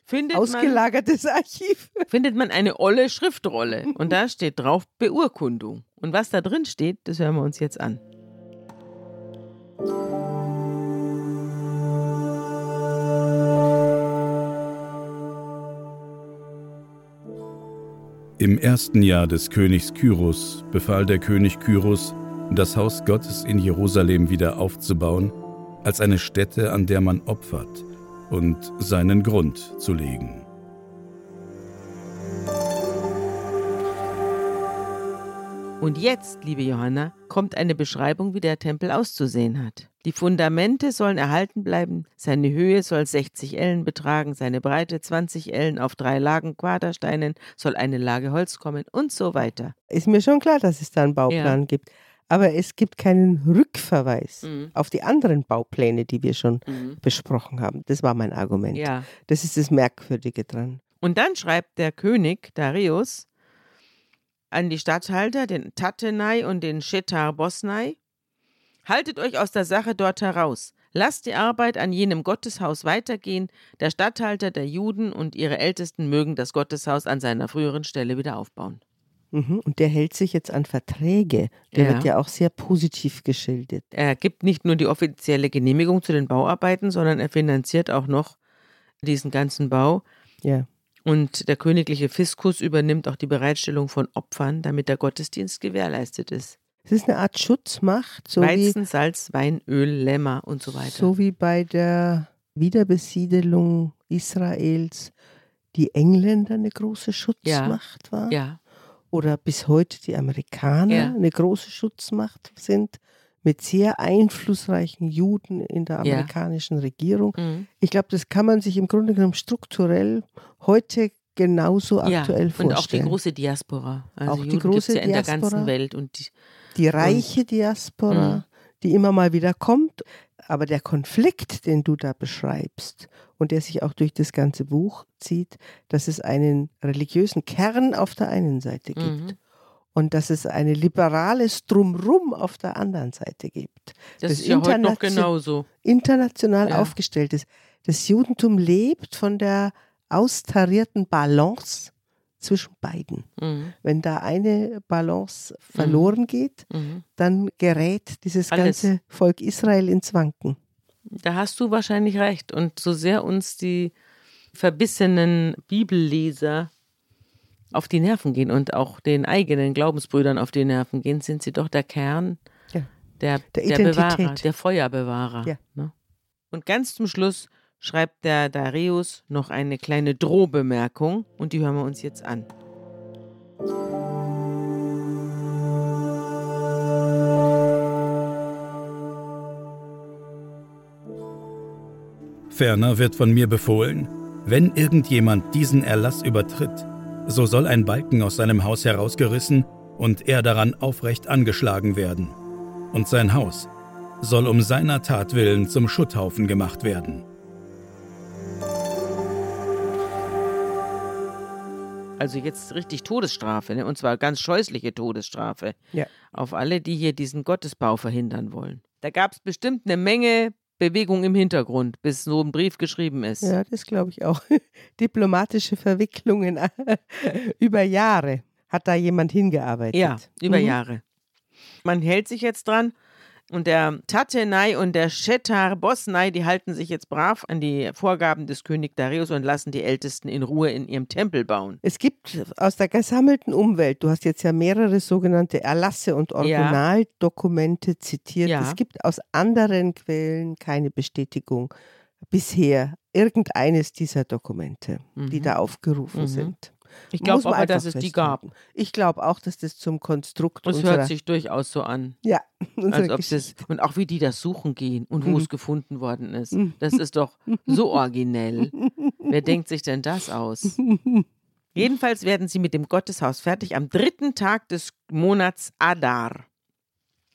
findet Ausgelagertes man, (laughs) Archiv. Findet man eine olle Schriftrolle und da steht drauf Beurkundung. Und was da drin steht, das hören wir uns jetzt an. Im ersten Jahr des Königs Kyros befahl der König Kyros, das Haus Gottes in Jerusalem wieder aufzubauen, als eine Stätte, an der man opfert und seinen Grund zu legen. Und jetzt, liebe Johanna, kommt eine Beschreibung, wie der Tempel auszusehen hat. Die Fundamente sollen erhalten bleiben, seine Höhe soll 60 Ellen betragen, seine Breite 20 Ellen auf drei Lagen Quadersteinen soll eine Lage Holz kommen und so weiter. Ist mir schon klar, dass es da einen Bauplan ja. gibt. Aber es gibt keinen Rückverweis mhm. auf die anderen Baupläne, die wir schon mhm. besprochen haben. Das war mein Argument. Ja. Das ist das Merkwürdige dran. Und dann schreibt der König Darius, an die Statthalter, den Tatenai und den Shetar Bosnai. Haltet euch aus der Sache dort heraus. Lasst die Arbeit an jenem Gotteshaus weitergehen. Der Statthalter der Juden und ihre Ältesten mögen das Gotteshaus an seiner früheren Stelle wieder aufbauen. Mhm, und der hält sich jetzt an Verträge. Der ja. wird ja auch sehr positiv geschildert. Er gibt nicht nur die offizielle Genehmigung zu den Bauarbeiten, sondern er finanziert auch noch diesen ganzen Bau. Ja. Und der königliche Fiskus übernimmt auch die Bereitstellung von Opfern, damit der Gottesdienst gewährleistet ist. Es ist eine Art Schutzmacht. So Weizen, wie, Salz, Wein, Öl, Lämmer und so weiter. So wie bei der Wiederbesiedelung Israels die Engländer eine große Schutzmacht ja. waren. Ja. Oder bis heute die Amerikaner ja. eine große Schutzmacht sind mit sehr einflussreichen Juden in der amerikanischen ja. Regierung. Mhm. Ich glaube, das kann man sich im Grunde genommen strukturell heute genauso ja, aktuell vorstellen. Und auch die große Diaspora. Also auch Juden die große ja in Diaspora, der ganzen Welt. Und die, die reiche und, Diaspora, mh. die immer mal wieder kommt. Aber der Konflikt, den du da beschreibst und der sich auch durch das ganze Buch zieht, dass es einen religiösen Kern auf der einen Seite gibt mhm und dass es ein liberales Drumrum auf der anderen Seite gibt. Das, das ist ja heute noch genauso. International ja. aufgestellt ist. Das Judentum lebt von der austarierten Balance zwischen beiden. Mhm. Wenn da eine Balance verloren mhm. geht, mhm. dann gerät dieses Alles. ganze Volk Israel ins Wanken. Da hast du wahrscheinlich recht. Und so sehr uns die verbissenen Bibelleser auf die Nerven gehen und auch den eigenen Glaubensbrüdern auf die Nerven gehen, sind sie doch der Kern ja. der, der, der Bewahrer, der Feuerbewahrer. Ja. Ne? Und ganz zum Schluss schreibt der Darius noch eine kleine Drohbemerkung und die hören wir uns jetzt an. Ferner wird von mir befohlen, wenn irgendjemand diesen Erlass übertritt, so soll ein Balken aus seinem Haus herausgerissen und er daran aufrecht angeschlagen werden. Und sein Haus soll um seiner Tat willen zum Schutthaufen gemacht werden. Also jetzt richtig Todesstrafe, ne? und zwar ganz scheußliche Todesstrafe. Ja. Auf alle, die hier diesen Gottesbau verhindern wollen. Da gab es bestimmt eine Menge Bewegung im Hintergrund, bis so ein Brief geschrieben ist. Ja, das glaube ich auch. (laughs) Diplomatische Verwicklungen (laughs) über Jahre hat da jemand hingearbeitet. Ja, über mhm. Jahre. Man hält sich jetzt dran und der Tatenai und der Shetar Bosnai, die halten sich jetzt brav an die Vorgaben des König Darius und lassen die Ältesten in Ruhe in ihrem Tempel bauen. Es gibt aus der gesammelten Umwelt, du hast jetzt ja mehrere sogenannte Erlasse und Originaldokumente ja. zitiert. Ja. Es gibt aus anderen Quellen keine Bestätigung bisher irgendeines dieser Dokumente, mhm. die da aufgerufen mhm. sind. Ich glaube aber, dass es die gab. Ich glaube auch, dass das zum Konstrukt Das hört sich durchaus so an. Ja. (laughs) Als ob das, und auch wie die das suchen gehen und wo mhm. es gefunden worden ist. Mhm. Das ist doch so originell. Wer denkt sich denn das aus? (laughs) Jedenfalls werden sie mit dem Gotteshaus fertig am dritten Tag des Monats Adar.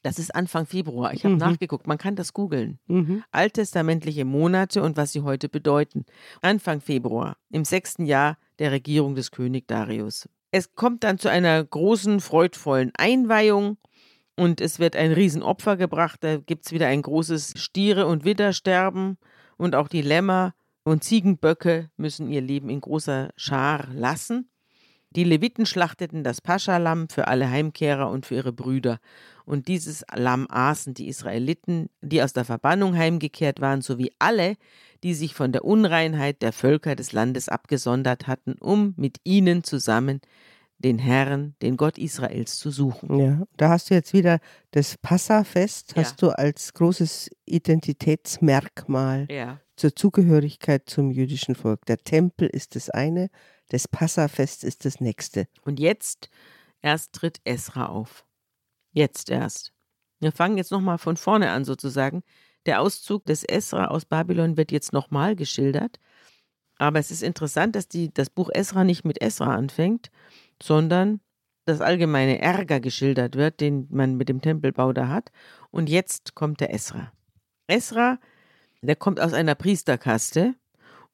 Das ist Anfang Februar. Ich habe mhm. nachgeguckt. Man kann das googeln. Mhm. Alttestamentliche Monate und was sie heute bedeuten. Anfang Februar, im sechsten Jahr der Regierung des König Darius. Es kommt dann zu einer großen, freudvollen Einweihung und es wird ein Riesenopfer gebracht. Da gibt es wieder ein großes Stiere- und Widdersterben und auch die Lämmer und Ziegenböcke müssen ihr Leben in großer Schar lassen. Die Leviten schlachteten das Paschalam für alle Heimkehrer und für ihre Brüder. Und dieses Lamm aßen die Israeliten, die aus der Verbannung heimgekehrt waren, sowie alle, die sich von der Unreinheit der Völker des Landes abgesondert hatten, um mit ihnen zusammen den Herrn, den Gott Israels zu suchen. Ja, da hast du jetzt wieder das Passafest, Ja. hast du als großes Identitätsmerkmal Ja. zur Zugehörigkeit zum jüdischen Volk. Der Tempel ist das eine, das Passafest ist das nächste. Und jetzt erst tritt Esra auf. Jetzt erst. Wir fangen jetzt nochmal von vorne an sozusagen. Der Auszug des Esra aus Babylon wird jetzt nochmal geschildert. Aber es ist interessant, dass die, das Buch Esra nicht mit Esra anfängt, sondern das allgemeine Ärger geschildert wird, den man mit dem Tempelbau da hat. Und jetzt kommt der Esra. Esra, der kommt aus einer Priesterkaste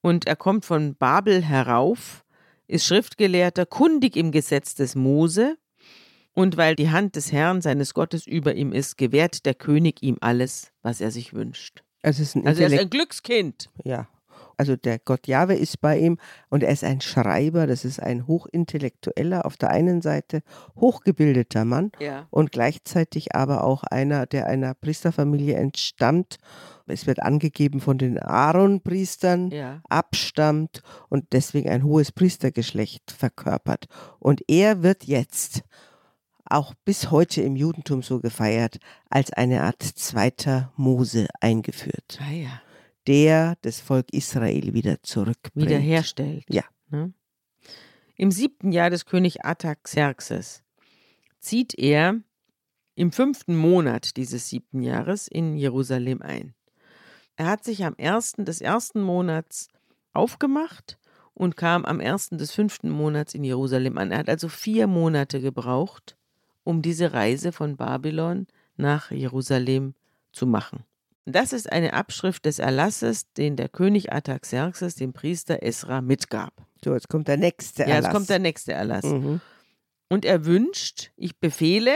und er kommt von Babel herauf, ist Schriftgelehrter, kundig im Gesetz des Mose. Und weil die Hand des Herrn, seines Gottes, über ihm ist, gewährt der König ihm alles, was er sich wünscht. Also, es ist ein Also er ist ein Glückskind. Ja. Also der Gott Jahwe ist bei ihm und er ist ein Schreiber, das ist ein hochintellektueller, auf der einen Seite hochgebildeter Mann Ja. und gleichzeitig aber auch einer, der einer Priesterfamilie entstammt. Es wird angegeben von den Aaron-Priestern, Ja. abstammt und deswegen ein hohes Priestergeschlecht verkörpert. Und er wird jetzt auch bis heute im Judentum so gefeiert, als eine Art zweiter Mose eingeführt Ah ja. Der das Volk Israel wieder zurückbringt. Wiederherstellt. Ja. Ne? Im siebten Jahr des König Artaxerxes zieht er im fünften Monat dieses siebten Jahres in Jerusalem ein. Er hat sich am ersten des ersten Monats aufgemacht und kam am ersten des fünften Monats in Jerusalem an. Er hat also vier Monate gebraucht, um diese Reise von Babylon nach Jerusalem zu machen. Das ist eine Abschrift des Erlasses, den der König Artaxerxes dem Priester Esra mitgab. So, jetzt kommt der nächste Ja, Erlass. jetzt kommt der nächste Erlass. Mhm. Und er wünscht, ich befehle,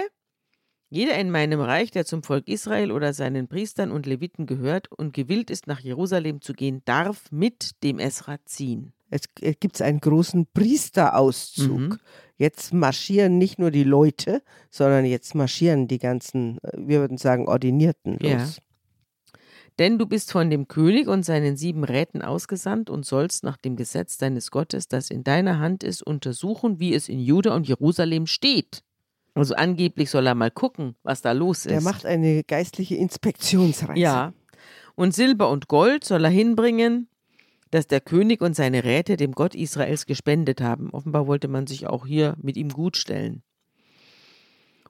jeder in meinem Reich, der zum Volk Israel oder seinen Priestern und Leviten gehört und gewillt ist, nach Jerusalem zu gehen, darf mit dem Esra ziehen. Es gibt einen großen Priesterauszug. Mhm. Jetzt marschieren nicht nur die Leute, sondern jetzt marschieren die ganzen, äh, wir würden sagen, Ordinierten los. Ja. Denn du bist von dem König und seinen sieben Räten ausgesandt und sollst nach dem Gesetz deines Gottes, das in deiner Hand ist, untersuchen, wie es in Juda und Jerusalem steht. Also angeblich soll er mal gucken, was da los ist. Der macht eine geistliche Inspektionsreise. Ja. Und Silber und Gold soll er hinbringen, das der König und seine Räte dem Gott Israels gespendet haben. Offenbar wollte man sich auch hier mit ihm gutstellen.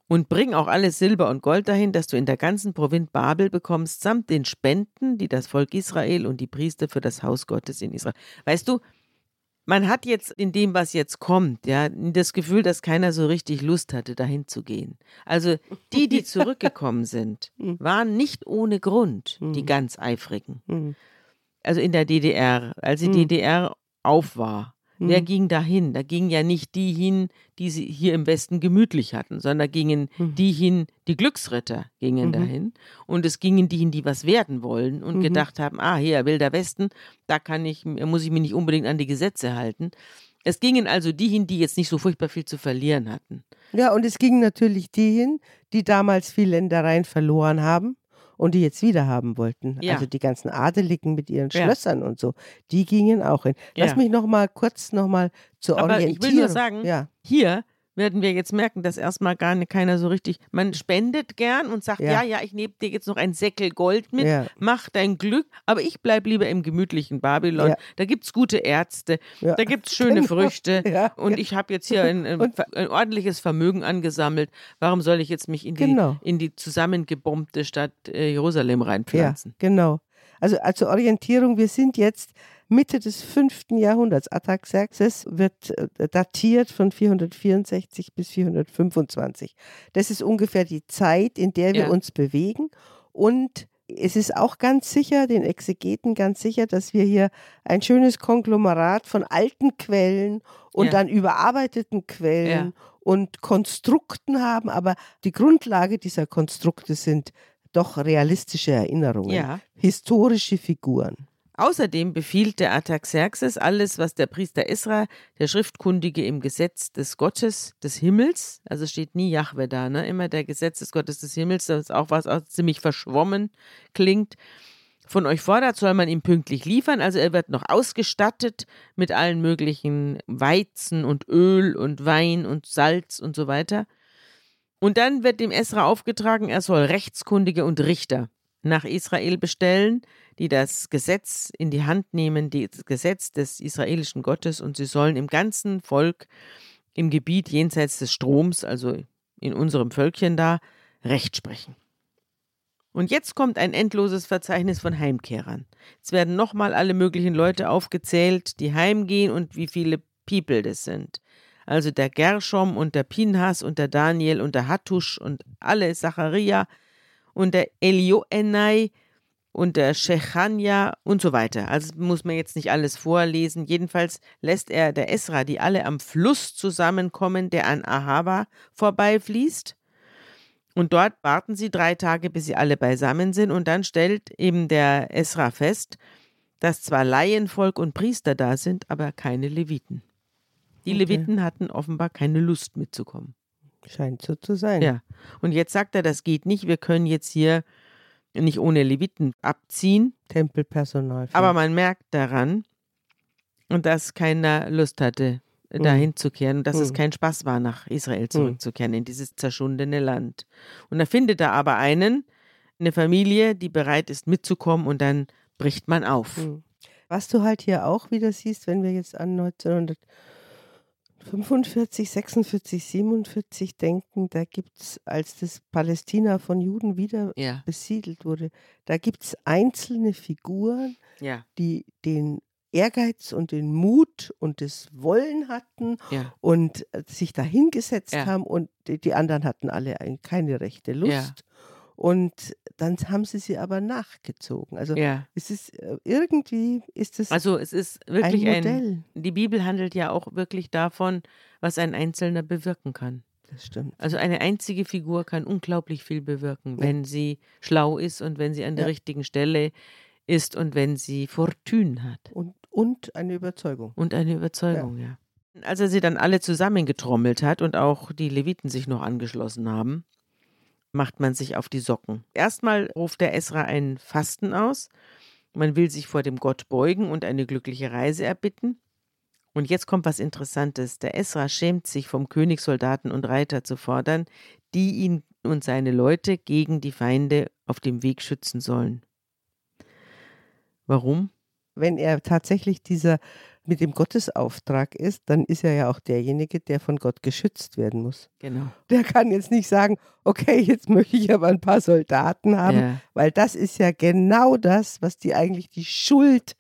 Und bring auch alles Silber und Gold dahin, das du in der ganzen Provinz Babel bekommst, samt den Spenden, die das Volk Israel und die Priester für das Haus Gottes in Israel. Weißt du, man hat jetzt in dem, was jetzt kommt, ja, das Gefühl, dass keiner so richtig Lust hatte, dahin zu gehen. Also die, die (laughs) zurückgekommen sind, waren nicht ohne Grund die ganz eifrigen. Mhm. Also in der DDR, als die. DDR auf war. Wer Mhm. ging dahin? Da gingen ja nicht die hin, die sie hier im Westen gemütlich hatten, sondern da gingen Mhm. die hin, die Glücksritter gingen Mhm. dahin. Und es gingen die hin, die was werden wollen und Mhm. gedacht haben, ah, hier, Wilder Westen, da kann ich, muss ich mich nicht unbedingt an die Gesetze halten. Es gingen also die hin, die jetzt nicht so furchtbar viel zu verlieren hatten. Ja, und es gingen natürlich die hin, die damals viel Ländereien verloren haben und die jetzt wieder haben wollten. Ja. Also die ganzen Adeligen mit ihren Ja. Schlössern und so, die gingen auch hin. Lass Ja. mich noch mal kurz noch mal zur Aber ich will Orientierung. nur sagen, ja. Hier werden wir jetzt merken, dass erstmal gar nicht, keiner so richtig, man spendet gern und sagt, ja, Ja. ja, ich nehme dir jetzt noch ein Säckel Gold mit, Ja. mach dein Glück, aber ich bleibe lieber im gemütlichen Babylon. Ja. Da gibt es gute Ärzte, Ja. da gibt es schöne Genau. Früchte (laughs) Ja. und ich habe jetzt hier ein, ein, ein ordentliches Vermögen angesammelt. Warum soll ich jetzt mich in die, Genau. in die zusammengebombte Stadt äh, Jerusalem Ja, reinpflanzen? genau. Also als Orientierung, wir sind jetzt Mitte des fünften Jahrhunderts. Artaxerxes wird äh, datiert von 464 bis 425. Das ist ungefähr die Zeit, in der wir Ja. uns bewegen. Und es ist auch ganz sicher, den Exegeten ganz sicher, dass wir hier ein schönes Konglomerat von alten Quellen und Ja. dann überarbeiteten Quellen und Konstrukten haben. Aber die Grundlage dieser Konstrukte sind doch realistische Erinnerungen, Ja. historische Figuren. Außerdem befiehlt der Artaxerxes alles, was der Priester Esra, der Schriftkundige im Gesetz des Gottes des Himmels, also steht nie Jahwe da, ne? immer der Gesetz des Gottes des Himmels, das ist auch was auch ziemlich verschwommen klingt, von euch fordert, soll man ihm pünktlich liefern. Also er wird noch ausgestattet mit allen möglichen Weizen und Öl und Wein und Salz und so weiter. Und dann wird dem Esra aufgetragen, er soll Rechtskundige und Richter nach Israel bestellen, die das Gesetz in die Hand nehmen, das Gesetz des israelischen Gottes, und sie sollen im ganzen Volk im Gebiet jenseits des Stroms, also in unserem Völkchen da, Recht sprechen. Und jetzt kommt ein endloses Verzeichnis von Heimkehrern. Es werden nochmal alle möglichen Leute aufgezählt, die heimgehen und wie viele People das sind. Also der Gershom und der Pinhas und der Daniel und der Hattusch und alle Zacharia und der Elioenai und der Shechania und so weiter. Also muss man jetzt nicht alles vorlesen. Jedenfalls lässt er der Esra, die alle am Fluss zusammenkommen, der an Ahava vorbeifließt. Und dort warten sie drei Tage, bis sie alle beisammen sind. Und dann stellt eben der Esra fest, dass zwar Laienvolk und Priester da sind, aber keine Leviten. Die okay. Leviten hatten offenbar keine Lust mitzukommen. Scheint so zu sein. Ja. Und jetzt sagt er, das geht nicht. Wir können jetzt hier nicht ohne Leviten abziehen. Tempelpersonal. Aber man merkt daran, dass keiner Lust hatte, mhm. dahin zu kehren und dass mhm. es kein Spaß war, nach Israel mhm. zurückzukehren, in dieses zerschundene Land. Und da findet er aber einen, eine Familie, die bereit ist mitzukommen und dann bricht man auf. Mhm. Was du halt hier auch wieder siehst, wenn wir jetzt an 1900 45, 46, 47 denken, da gibt es, als das Palästina von Juden wieder ja. besiedelt wurde, da gibt es einzelne Figuren, ja. die den Ehrgeiz und den Mut und das Wollen hatten ja. und äh, sich dahingesetzt haben und die, anderen hatten alle keine rechte Lust. Und dann haben sie sie aber nachgezogen. Also ja. es ist äh, irgendwie ist es Also es ist wirklich ein Modell. Ein, die Bibel handelt ja auch wirklich davon, was ein Einzelner bewirken kann. Das stimmt. Also eine einzige Figur kann unglaublich viel bewirken, ja. wenn sie schlau ist und wenn sie an der ja. richtigen Stelle ist und wenn sie Fortune hat. Und, und eine Überzeugung. Und eine Überzeugung, ja. ja. Als er sie dann alle zusammengetrommelt hat und auch die Leviten sich noch angeschlossen haben, macht man sich auf die Socken. Erstmal ruft der Esra ein Fasten aus. Man will sich vor dem Gott beugen und eine glückliche Reise erbitten. Und jetzt kommt was Interessantes. Der Esra schämt sich vom König Soldaten und Reiter zu fordern, die ihn und seine Leute gegen die Feinde auf dem Weg schützen sollen. Warum? Wenn er tatsächlich dieser mit dem Gottesauftrag ist, dann ist er ja auch derjenige, der von Gott geschützt werden muss. Genau. Der kann jetzt nicht sagen, okay, jetzt möchte ich aber ein paar Soldaten haben, ja. weil das ist ja genau das, was die eigentlich die Schuld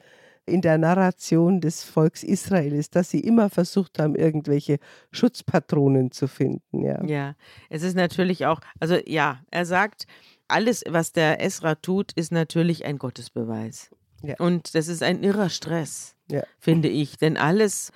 in der Narration des Volks Israel ist, dass sie immer versucht haben, irgendwelche Schutzpatronen zu finden. Ja, ja es ist natürlich auch, also ja, er sagt, alles, was der Esra tut, ist natürlich ein Gottesbeweis. Ja. Und das ist ein irrer Stress, ja. finde ich. Denn alles,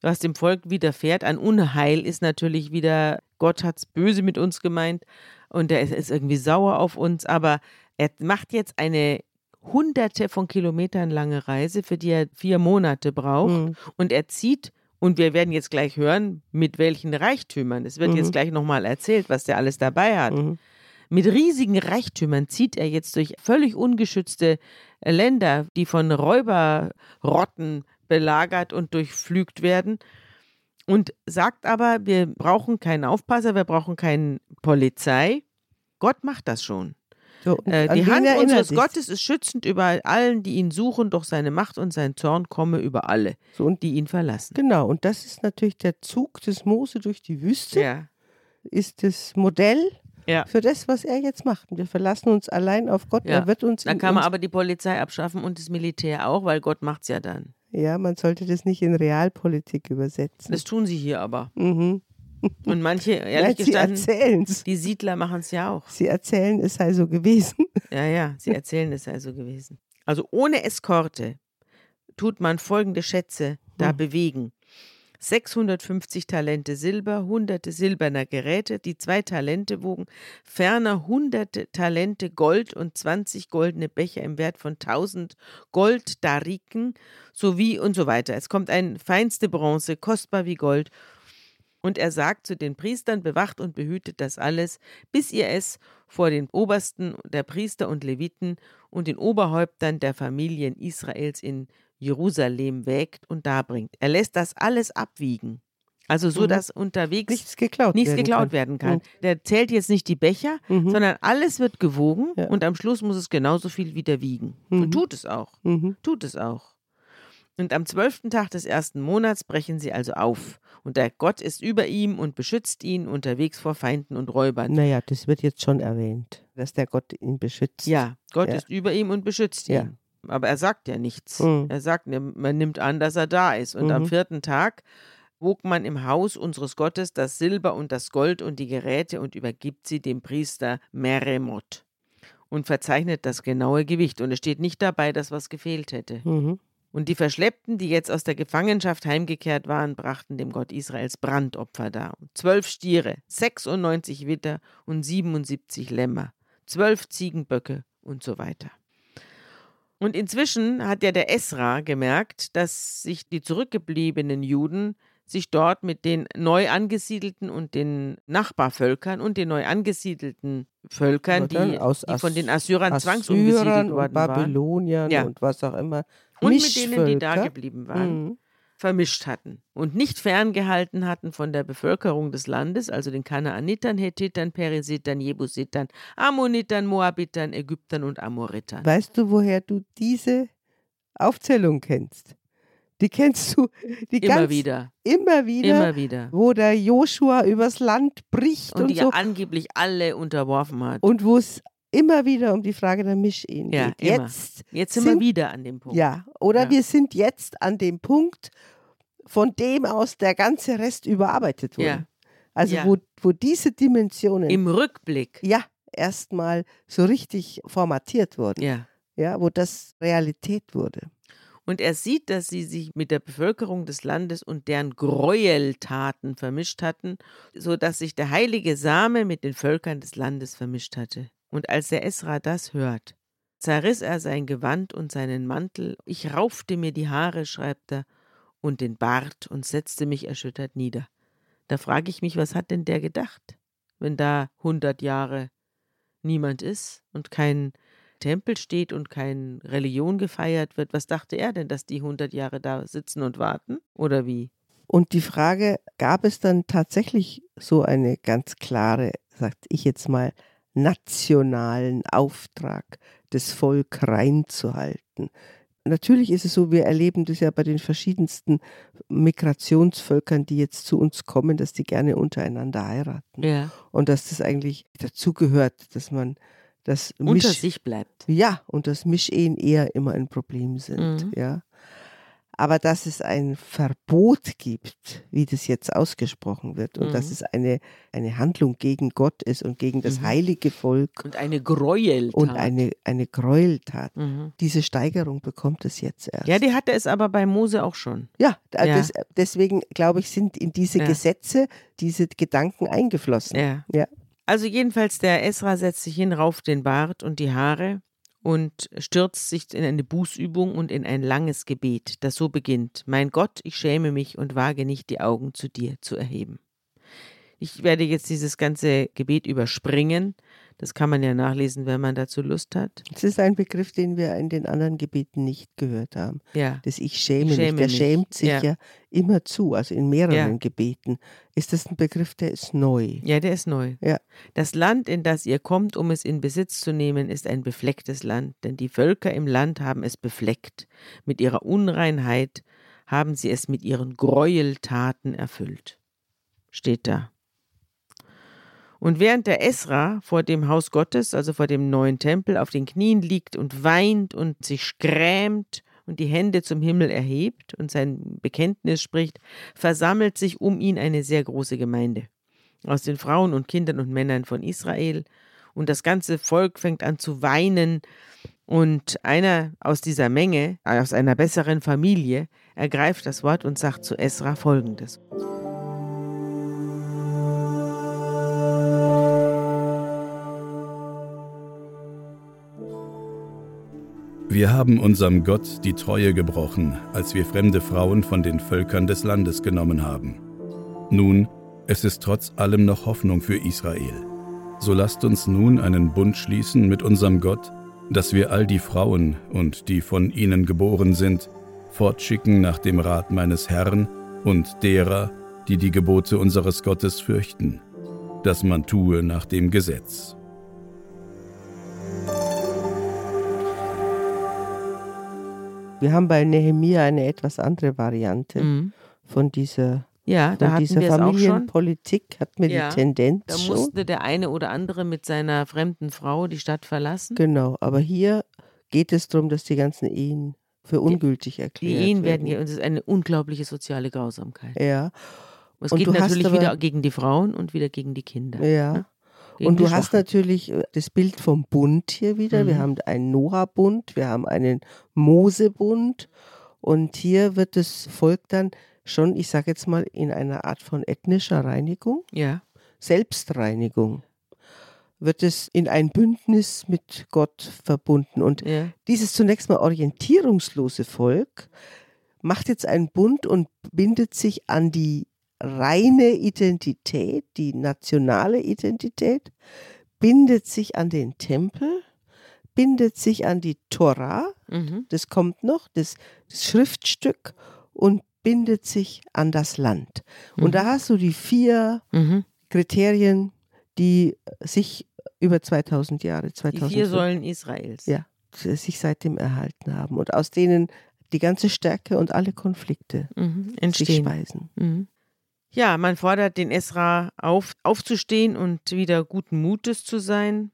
was dem Volk widerfährt an Unheil, ist natürlich wieder, Gott hat es böse mit uns gemeint und er ist irgendwie sauer auf uns. Aber er macht jetzt eine hunderte von Kilometern lange Reise, für die er vier Monate braucht. Mhm. Und er zieht, und wir werden jetzt gleich hören, mit welchen Reichtümern. Es wird mhm. jetzt gleich nochmal erzählt, was der alles dabei hat. Mhm. Mit riesigen Reichtümern zieht er jetzt durch völlig ungeschützte Länder, die von Räuberrotten belagert und durchflügt werden. Und sagt aber, wir brauchen keinen Aufpasser, wir brauchen keine Polizei. Gott macht das schon. So, äh, die Hand unseres sich. Gottes ist schützend über allen, die ihn suchen, doch seine Macht und sein Zorn komme über alle, so, und, die ihn verlassen. Genau, und das ist natürlich der Zug des Mose durch die Wüste. Ja. Ist das Modell ja. für das, was er jetzt macht. Wir verlassen uns allein auf Gott. Ja. Er wird uns. Dann kann man aber die Polizei abschaffen und das Militär auch, weil Gott macht es ja dann. Ja, man sollte das nicht in Realpolitik übersetzen. Das tun sie hier aber. Mhm. Und manche, (laughs) ehrlich Nein, gestanden, die Siedler machen es ja auch. Sie erzählen, es sei so gewesen. (laughs) Ja, ja, sie erzählen, es sei so gewesen. Also ohne Eskorte tut man folgende Schätze da hm. bewegen. 650 Talente Silber, hunderte silberner Geräte, die zwei Talente wogen, ferner hunderte Talente Gold und 20 goldene Becher im Wert von 1000 Golddariken sowie und so weiter. Es kommt ein feinste Bronze, kostbar wie Gold Und er sagt zu den Priestern, bewacht und behütet das alles, bis ihr es vor den Obersten der Priester und Leviten und den Oberhäuptern der Familien Israels in Jerusalem wägt und darbringt. Er lässt das alles abwiegen. Also so, mhm. dass unterwegs nichts geklaut, nichts werden, geklaut kann. werden kann. Mhm. Der zählt jetzt nicht die Becher, mhm. sondern alles wird gewogen ja. und am Schluss muss es genauso viel wieder wiegen. Und mhm. tut es auch. Mhm. Tut es auch. Und am zwölften Tag des ersten Monats brechen sie also auf. Und der Gott ist über ihm und beschützt ihn unterwegs vor Feinden und Räubern. Naja, das wird jetzt schon erwähnt, dass der Gott ihn beschützt. Ja, Gott ja. ist über ihm und beschützt ihn. Aber er sagt ja nichts. Mhm. Er sagt, man nimmt an, dass er da ist. Und mhm. am vierten Tag wog man im Haus unseres Gottes das Silber und das Gold und die Geräte und übergibt sie dem Priester Meremot und verzeichnet das genaue Gewicht. Und es steht nicht dabei, dass was gefehlt hätte. Mhm. Und die Verschleppten, die jetzt aus der Gefangenschaft heimgekehrt waren, brachten dem Gott Israels Brandopfer dar. Zwölf Stiere, 96 Witter und 77 Lämmer, zwölf Ziegenböcke und so weiter. Und inzwischen hat ja der Esra gemerkt, dass sich die zurückgebliebenen Juden sich dort mit den neu angesiedelten und den Nachbarvölkern und den neu angesiedelten Völkern, die, die von den Assyrern, zwangsumgesiedelt worden waren. Babyloniern ja. und was auch immer. Und mit denen, die da geblieben waren. Mhm. Vermischt hatten und nicht ferngehalten hatten von der Bevölkerung des Landes, also den Kanaanitern, Hethitern, Perisitern, Jebusitern, Ammonitern, Moabitern, Ägyptern und Amoritern. Weißt du, woher du diese Aufzählung kennst? Die kennst du die immer ganz, wieder. Immer wieder. Immer wieder. Wo der Joshua übers Land bricht und, und die so. angeblich alle unterworfen hat. Und wo es immer wieder um die Frage der Mischehen ja, geht. Immer. Jetzt, jetzt sind, wir wieder an dem Punkt. Ja, oder ja. wir sind jetzt an dem Punkt, von dem aus der ganze Rest überarbeitet wurde. Ja. Also ja. Wo, wo diese Dimensionen im Rückblick ja erstmal so richtig formatiert wurden. Ja. Ja, wo das Realität wurde. Und er sieht, dass sie sich mit der Bevölkerung des Landes und deren Gräueltaten vermischt hatten, so dass sich der heilige Same mit den Völkern des Landes vermischt hatte. Und als der Esra das hört, zerriss er sein Gewand und seinen Mantel, ich raufte mir die Haare, schreibt er, und den Bart und setzte mich erschüttert nieder. Da frage ich mich, was hat denn der gedacht, wenn da hundert Jahre niemand ist und kein Tempel steht und keine Religion gefeiert wird, was dachte er denn, dass die 100 Jahre da sitzen und warten? Oder wie? Und die Frage, gab es dann tatsächlich so eine ganz klare, sagt ich jetzt mal, nationalen Auftrag, das Volk reinzuhalten? Natürlich ist es so, wir erleben das ja bei den verschiedensten Migrationsvölkern, die jetzt zu uns kommen, dass die gerne untereinander heiraten. Ja. Und dass das eigentlich dazugehört, dass man unter Misch, sich bleibt. Ja, und dass Mischehen eher immer ein Problem sind. Mhm. Ja. Aber dass es ein Verbot gibt, wie das jetzt ausgesprochen wird, und mhm. dass es eine, eine Handlung gegen Gott ist und gegen das mhm. heilige Volk. Und eine Gräueltat. Und eine, eine Gräueltat. Mhm. Diese Steigerung bekommt es jetzt erst. Ja, die hatte es aber bei Mose auch schon. Ja, ja. Das, deswegen glaube ich, sind in diese ja. Gesetze diese Gedanken eingeflossen. Ja. ja. Also jedenfalls der Esra setzt sich hin, rauft den Bart und die Haare und stürzt sich in eine Bußübung und in ein langes Gebet, das so beginnt. Mein Gott, ich schäme mich und wage nicht die Augen zu dir zu erheben. Ich werde jetzt dieses ganze Gebet überspringen. Das kann man ja nachlesen, wenn man dazu Lust hat. Das ist ein Begriff, den wir in den anderen Gebeten nicht gehört haben. Ja. Das Ich schäme, ich schäme mich. Der mich. schämt sich ja. ja. immer zu, also in mehreren ja. Gebeten. Ist das ein Begriff, der ist neu? Ja, der ist neu. Ja. Das Land, in das ihr kommt, um es in Besitz zu nehmen, ist ein beflecktes Land, denn die Völker im Land haben es befleckt. Mit ihrer Unreinheit haben sie es mit ihren Gräueltaten erfüllt. Steht da. Und während der Esra vor dem Haus Gottes, also vor dem neuen Tempel, auf den Knien liegt und weint und sich grämt und die Hände zum Himmel erhebt und sein Bekenntnis spricht, versammelt sich um ihn eine sehr große Gemeinde aus den Frauen und Kindern und Männern von Israel. Und das ganze Volk fängt an zu weinen. Und einer aus dieser Menge, aus einer besseren Familie, ergreift das Wort und sagt zu Esra folgendes. Wir haben unserem Gott die Treue gebrochen, als wir fremde Frauen von den Völkern des Landes genommen haben. Nun, Es ist trotz allem noch Hoffnung für Israel. So lasst uns nun einen Bund schließen mit unserem Gott, dass wir all die Frauen und die von ihnen geboren sind, fortschicken nach dem Rat meines Herrn und derer, die die Gebote unseres Gottes fürchten, dass man tue nach dem Gesetz. Wir haben bei Nehemia eine etwas andere Variante mhm. von dieser ja, da diese Familienpolitik hat mir ja, die Tendenz Da musste schon. der eine oder andere mit seiner fremden Frau die Stadt verlassen. Genau, aber hier geht es darum, dass die ganzen Ehen für ungültig erklärt werden. Die Ehen werden hier, und es ist eine unglaubliche soziale Grausamkeit. Ja. Und es und geht natürlich aber, wieder gegen die Frauen und wieder gegen die Kinder. Ja. Ne? Und du hast natürlich äh, das Bild vom Bund hier wieder. Mhm. Wir haben einen Noah-Bund, wir haben einen Mose-Bund. Und hier wird das Volk dann schon, ich sage jetzt mal, in einer Art von ethnischer Reinigung, ja. Selbstreinigung, wird es in ein Bündnis mit Gott verbunden. Und ja. dieses zunächst mal orientierungslose Volk macht jetzt einen Bund und bindet sich an die reine Identität, die nationale Identität, bindet sich an den Tempel, bindet sich an die Tora, mhm. das kommt noch, das, das Schriftstück, und bindet sich an das Land. Mhm. Und da hast du die vier mhm. Kriterien, die sich über 2000 Jahre, 2000 die vier Säulen Israels, ja, sich seitdem erhalten haben und aus denen die ganze Stärke und alle Konflikte mhm. entstehen. sich speisen. Mhm. Ja, man fordert den Esra auf, aufzustehen und wieder guten Mutes zu sein.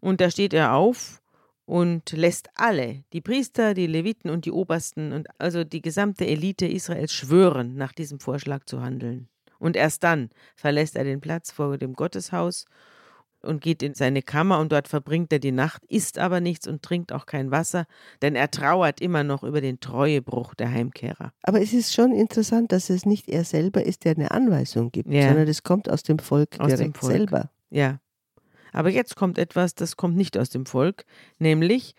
Und da steht er auf und lässt alle, die Priester, die Leviten und die Obersten und also die gesamte Elite Israels schwören, nach diesem Vorschlag zu handeln. Und erst dann verlässt er den Platz vor dem Gotteshaus und geht in seine Kammer und dort verbringt er die Nacht, isst aber nichts und trinkt auch kein Wasser, denn er trauert immer noch über den Treuebruch der Heimkehrer. Aber es ist schon interessant, dass es nicht er selber ist, der eine Anweisung gibt, ja. sondern es kommt aus dem Volk aus direkt dem Volk. selber. Ja. Aber jetzt kommt etwas, das kommt nicht aus dem Volk, nämlich,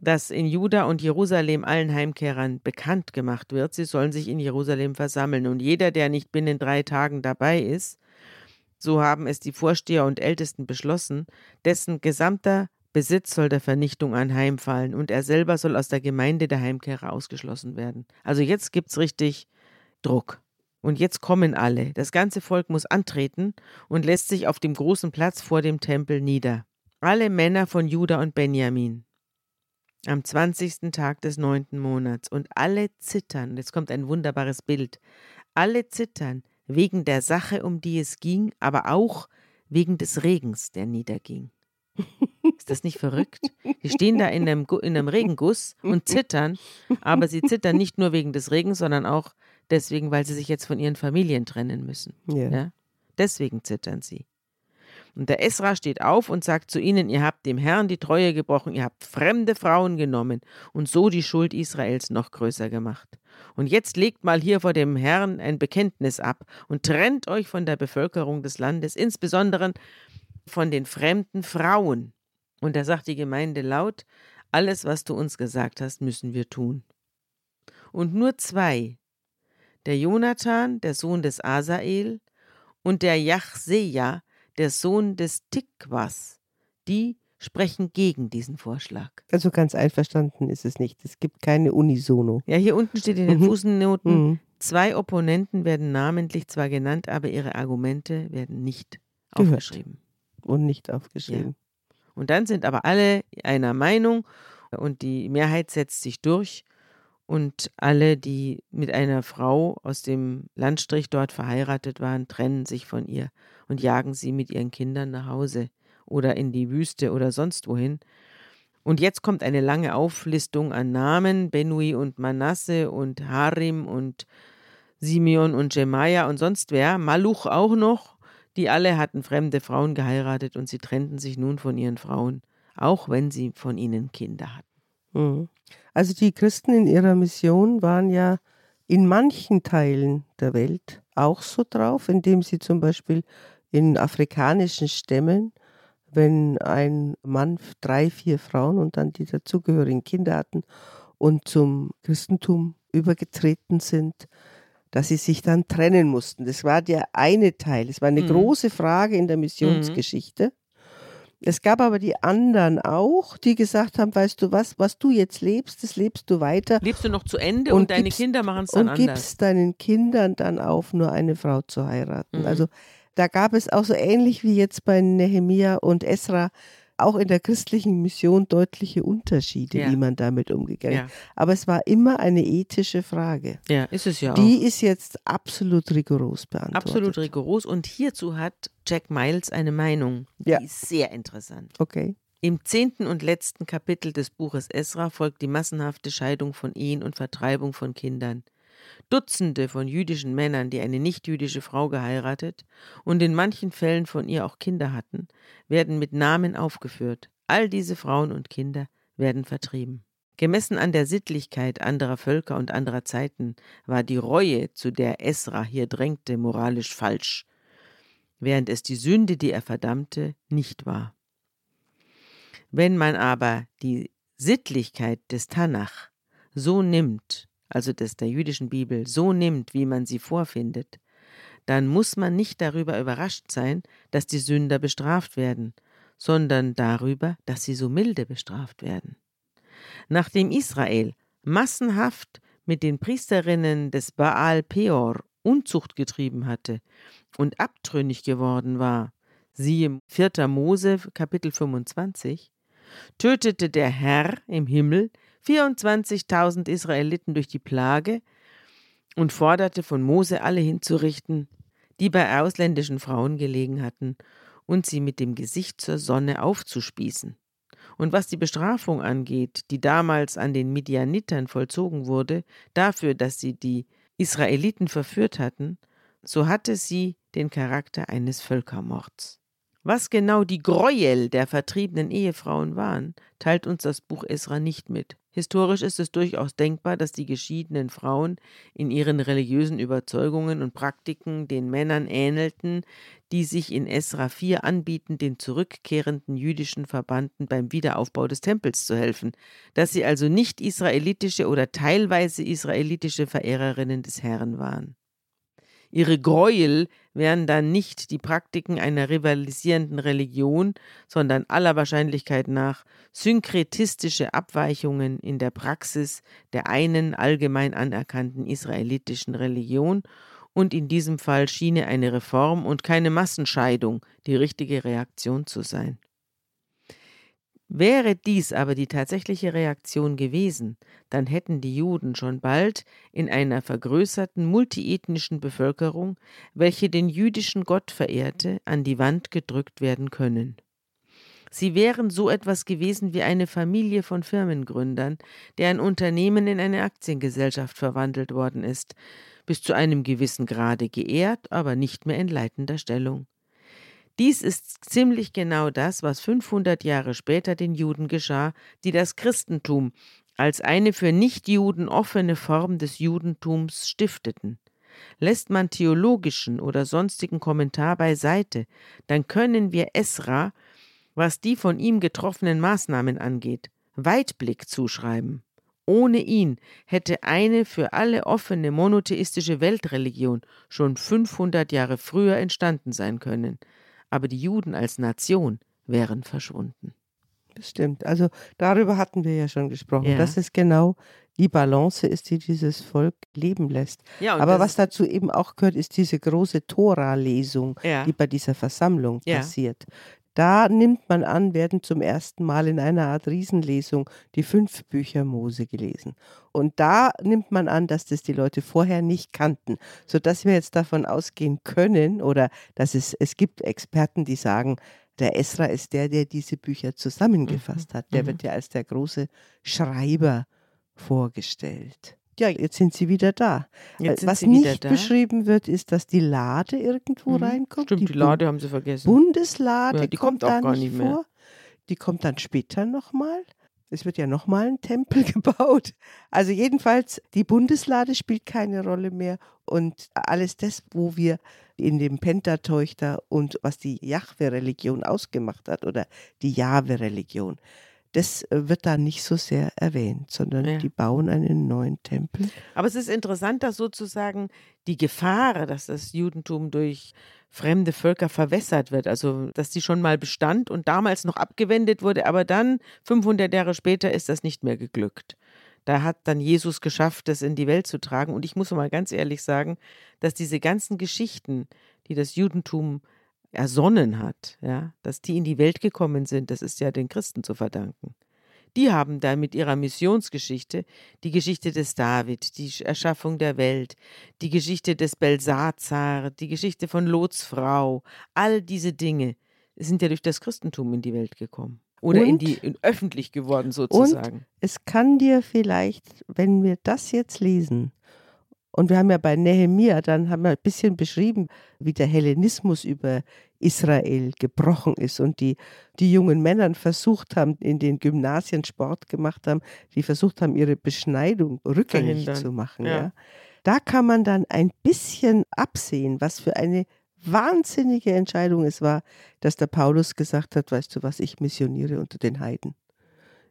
dass in Juda und Jerusalem allen Heimkehrern bekannt gemacht wird, sie sollen sich in Jerusalem versammeln. Und jeder, der nicht binnen drei Tagen dabei ist, so haben es die Vorsteher und Ältesten beschlossen, dessen gesamter Besitz soll der Vernichtung anheimfallen und er selber soll aus der Gemeinde der Heimkehrer ausgeschlossen werden. Also jetzt gibt es richtig Druck. Und jetzt kommen alle. Das ganze Volk muss antreten und lässt sich auf dem großen Platz vor dem Tempel nieder. Alle Männer von Juda und Benjamin. Am 20. Tag des neunten Monats. Und alle zittern. Jetzt kommt ein wunderbares Bild. Alle zittern wegen der Sache, um die es ging, aber auch wegen des Regens, der niederging. Ist das nicht verrückt? Die stehen da in einem, in einem Regenguss und zittern, aber sie zittern nicht nur wegen des Regens, sondern auch deswegen, weil sie sich jetzt von ihren Familien trennen müssen. Yeah. Ja? Deswegen zittern sie. Und der Esra steht auf und sagt zu ihnen, ihr habt dem Herrn die Treue gebrochen, ihr habt fremde Frauen genommen und so die Schuld Israels noch größer gemacht. Und jetzt legt mal hier vor dem Herrn ein Bekenntnis ab und trennt euch von der Bevölkerung des Landes, insbesondere von den fremden Frauen. Und da sagt die Gemeinde laut, alles, was du uns gesagt hast, müssen wir tun. Und nur zwei, der Jonathan, der Sohn des Asael, und der Jachseja, der Sohn des Tikwas, die sprechen gegen diesen Vorschlag. Also ganz einverstanden ist es nicht. Es gibt keine Unisono. Ja, hier unten steht in den mhm. Fußnoten, mhm. zwei Opponenten werden namentlich zwar genannt, aber ihre Argumente werden nicht Gehört. aufgeschrieben. Und nicht aufgeschrieben. Ja. Und dann sind aber alle einer Meinung und die Mehrheit setzt sich durch und alle, die mit einer Frau aus dem Landstrich dort verheiratet waren, trennen sich von ihr und jagen sie mit ihren Kindern nach Hause oder in die Wüste oder sonst wohin. Und jetzt kommt eine lange Auflistung an Namen, Benui und Manasse und Harim und Simeon und Jemaya und sonst wer, Maluch auch noch, die alle hatten fremde Frauen geheiratet und sie trennten sich nun von ihren Frauen, auch wenn sie von ihnen Kinder hatten. Mhm. Also die Christen in ihrer Mission waren ja in manchen Teilen der Welt auch so drauf, indem sie zum Beispiel in afrikanischen Stämmen, wenn ein Mann drei, vier Frauen und dann die dazugehörigen Kinder hatten und zum Christentum übergetreten sind, dass sie sich dann trennen mussten. Das war der eine Teil. Es war eine mhm. große Frage in der Missionsgeschichte. Es gab aber die anderen auch, die gesagt haben, weißt du was, was du jetzt lebst, das lebst du weiter. Lebst du noch zu Ende und, und deine gibst, Kinder machen es dann und anders. Und gibst deinen Kindern dann auf, nur eine Frau zu heiraten. Mhm. Also da gab es auch so ähnlich wie jetzt bei Nehemia und Esra auch in der christlichen Mission deutliche Unterschiede, ja. wie man damit umgegangen ist. Ja. Aber es war immer eine ethische Frage. Ja, ist es ja Die auch. ist jetzt absolut rigoros beantwortet. Absolut rigoros. Und hierzu hat Jack Miles eine Meinung, die ja. ist sehr interessant. Okay. Im zehnten und letzten Kapitel des Buches Esra folgt die massenhafte Scheidung von Ehen und Vertreibung von Kindern. Dutzende von jüdischen Männern, die eine nichtjüdische Frau geheiratet und in manchen Fällen von ihr auch Kinder hatten, werden mit Namen aufgeführt. All diese Frauen und Kinder werden vertrieben. Gemessen an der Sittlichkeit anderer Völker und anderer Zeiten war die Reue, zu der Esra hier drängte, moralisch falsch, während es die Sünde, die er verdammte, nicht war. Wenn man aber die Sittlichkeit des Tanach so nimmt, also des der jüdischen Bibel, so nimmt, wie man sie vorfindet, dann muss man nicht darüber überrascht sein, dass die Sünder bestraft werden, sondern darüber, dass sie so milde bestraft werden. Nachdem Israel massenhaft mit den Priesterinnen des Baal Peor Unzucht getrieben hatte und abtrünnig geworden war, siehe 4. Mose Kapitel 25, tötete der Herr im Himmel 24.000 Israeliten durch die Plage und forderte von Mose alle hinzurichten, die bei ausländischen Frauen gelegen hatten, und sie mit dem Gesicht zur Sonne aufzuspießen. Und was die Bestrafung angeht, die damals an den Midianitern vollzogen wurde, dafür, dass sie die Israeliten verführt hatten, so hatte sie den Charakter eines Völkermords. Was genau die Gräuel der vertriebenen Ehefrauen waren, teilt uns das Buch Esra nicht mit. Historisch ist es durchaus denkbar, dass die geschiedenen Frauen in ihren religiösen Überzeugungen und Praktiken den Männern ähnelten, die sich in Esra 4 anbieten, den zurückkehrenden jüdischen Verbannten beim Wiederaufbau des Tempels zu helfen, dass sie also nicht israelitische oder teilweise israelitische Verehrerinnen des Herrn waren. Ihre Gräuel wären dann nicht die Praktiken einer rivalisierenden Religion, sondern aller Wahrscheinlichkeit nach synkretistische Abweichungen in der Praxis der einen allgemein anerkannten israelitischen Religion, und in diesem Fall schiene eine Reform und keine Massenscheidung die richtige Reaktion zu sein. Wäre dies aber die tatsächliche Reaktion gewesen, dann hätten die Juden schon bald in einer vergrößerten multiethnischen Bevölkerung, welche den jüdischen Gott verehrte, an die Wand gedrückt werden können. Sie wären so etwas gewesen wie eine Familie von Firmengründern, deren Unternehmen in eine Aktiengesellschaft verwandelt worden ist, bis zu einem gewissen Grade geehrt, aber nicht mehr in leitender Stellung. Dies ist ziemlich genau das, was 500 Jahre später den Juden geschah, die das Christentum als eine für Nichtjuden offene Form des Judentums stifteten. Lässt man theologischen oder sonstigen Kommentar beiseite, dann können wir Esra, was die von ihm getroffenen Maßnahmen angeht, Weitblick zuschreiben. Ohne ihn hätte eine für alle offene monotheistische Weltreligion schon 500 Jahre früher entstanden sein können aber die Juden als Nation wären verschwunden. Bestimmt. Also darüber hatten wir ja schon gesprochen. Ja. Das ist genau die Balance ist, die dieses Volk leben lässt. Ja, aber was dazu eben auch gehört, ist diese große Tora-Lesung, ja. die bei dieser Versammlung passiert. Da nimmt man an, werden zum ersten Mal in einer Art Riesenlesung die fünf Bücher Mose gelesen. Und da nimmt man an, dass das die Leute vorher nicht kannten, sodass wir jetzt davon ausgehen können oder dass es, es gibt Experten, die sagen, der Esra ist der, der diese Bücher zusammengefasst mhm. hat. Der mhm. wird ja als der große Schreiber vorgestellt. Ja, jetzt sind sie wieder da. Jetzt Was nicht beschrieben wird, ist, dass die Lade irgendwo mhm. reinkommt. Stimmt, die, die Lade haben sie vergessen. Bundeslade ja, die kommt, kommt auch gar nicht mehr. Vor. Die kommt dann später nochmal. Es wird ja nochmal ein Tempel (laughs) gebaut. Also jedenfalls, die Bundeslade spielt keine Rolle mehr. Und alles das, wo wir in dem Pentateuch da und was die Jahwe-Religion ausgemacht hat oder die Jahwe-Religion, das äh, wird da nicht so sehr erwähnt, sondern ja. die bauen einen neuen Tempel. Aber es ist interessant, dass sozusagen die Gefahr, dass das Judentum durch fremde Völker verwässert wird, also dass die schon mal bestand und damals noch abgewendet wurde, aber dann 500 Jahre später ist das nicht mehr geglückt. Da hat dann Jesus geschafft, das in die Welt zu tragen. Und ich muss mal ganz ehrlich sagen, dass diese ganzen Geschichten, die das Judentum ersonnen hat, ja, dass die in die Welt gekommen sind, das ist ja den Christen zu verdanken. Die haben da mit ihrer Missionsgeschichte die Geschichte des David, die Erschaffung der Welt, die Geschichte des Belsazar, die Geschichte von Lots Frau, all diese Dinge sind ja durch das Christentum in die Welt gekommen. Oder und, in die in öffentlich geworden sozusagen. Und es kann dir vielleicht, wenn wir das jetzt lesen, und wir haben ja bei Nehemia, dann haben wir ein bisschen beschrieben, wie der Hellenismus über Israel gebrochen ist und die, die jungen Männer versucht haben, in den Gymnasien Sport gemacht haben, die versucht haben, ihre Beschneidung rückgängig Verhindern. zu machen. Ja. ja. Da kann man dann ein bisschen absehen, was für eine wahnsinnige Entscheidung es war, dass der Paulus gesagt hat, weißt du was, ich missioniere unter den Heiden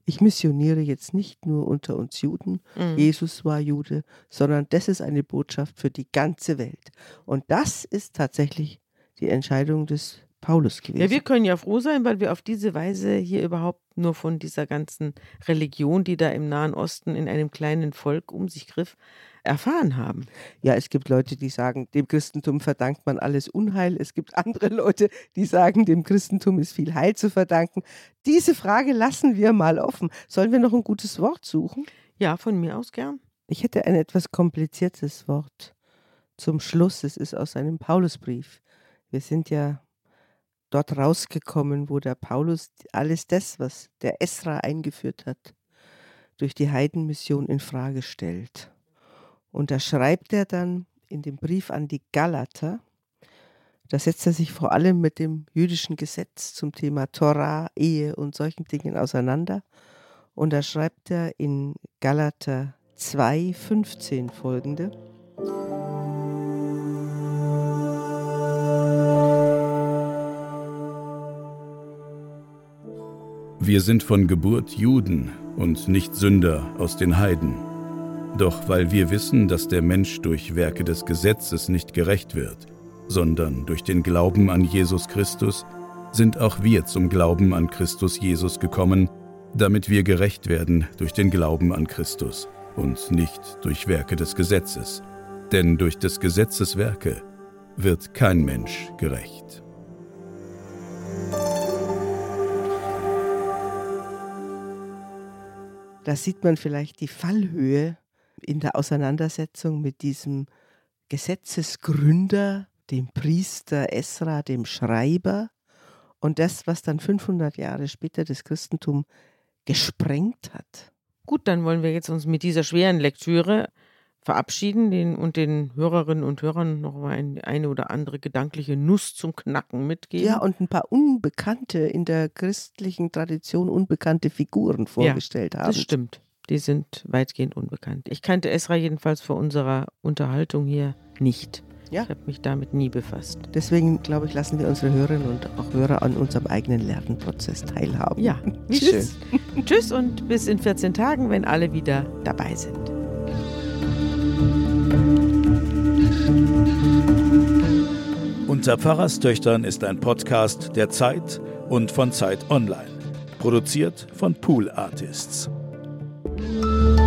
ich missioniere jetzt nicht nur unter uns Juden, mhm. Jesus war Jude, sondern das ist eine Botschaft für die ganze Welt. Und das ist tatsächlich die Entscheidung des Paulus gewesen. Ja, wir können ja froh sein, weil wir auf diese Weise hier überhaupt nur von dieser ganzen Religion, die da im Nahen Osten in einem kleinen Volk um sich griff, erfahren haben. Ja, es gibt Leute, die sagen, dem Christentum verdankt man alles Unheil. Es gibt andere Leute, die sagen, dem Christentum ist viel Heil zu verdanken. Diese Frage lassen wir mal offen. Sollen wir noch ein gutes Wort suchen? Ja, von mir aus gern. Ich hätte ein etwas kompliziertes Wort zum Schluss. Es ist aus einem Paulusbrief. Wir sind ja dort rausgekommen, wo der Paulus alles das, was der Esra eingeführt hat, durch die Heidenmission in Frage stellt. Und da schreibt er dann in dem Brief an die Galater, da setzt er sich vor allem mit dem jüdischen Gesetz zum Thema Torah, Ehe und solchen Dingen auseinander. Und da schreibt er in Galater 2, 15 folgende. Wir sind von Geburt Juden und nicht Sünder aus den Heiden. Doch weil wir wissen, dass der Mensch durch Werke des Gesetzes nicht gerecht wird, sondern durch den Glauben an Jesus Christus, sind auch wir zum Glauben an Christus Jesus gekommen, damit wir gerecht werden durch den Glauben an Christus und nicht durch Werke des Gesetzes. Denn durch des Gesetzes Werke wird kein Mensch gerecht. Da sieht man vielleicht die Fallhöhe in der Auseinandersetzung mit diesem Gesetzesgründer, dem Priester Esra, dem Schreiber und das, was dann 500 Jahre später das Christentum gesprengt hat. Gut, dann wollen wir jetzt uns mit dieser schweren Lektüre verabschieden den, und den Hörerinnen und Hörern noch mal ein, eine oder andere gedankliche Nuss zum Knacken mitgeben. Ja, und ein paar unbekannte, in der christlichen Tradition unbekannte Figuren vorgestellt ja, haben. Das stimmt. Die sind weitgehend unbekannt. Ich kannte Esra jedenfalls vor unserer Unterhaltung hier nicht. Ja. Ich habe mich damit nie befasst. Deswegen, glaube ich, lassen wir unsere Hörerinnen und auch Hörer an unserem eigenen Lernprozess teilhaben. Ja, (laughs) wie Tschüss. schön. Tschüss und bis in 14 Tagen, wenn alle wieder dabei sind. Unter Pfarrerstöchtern ist ein Podcast der Zeit und von Zeit Online. Produziert von Pool Artists. Música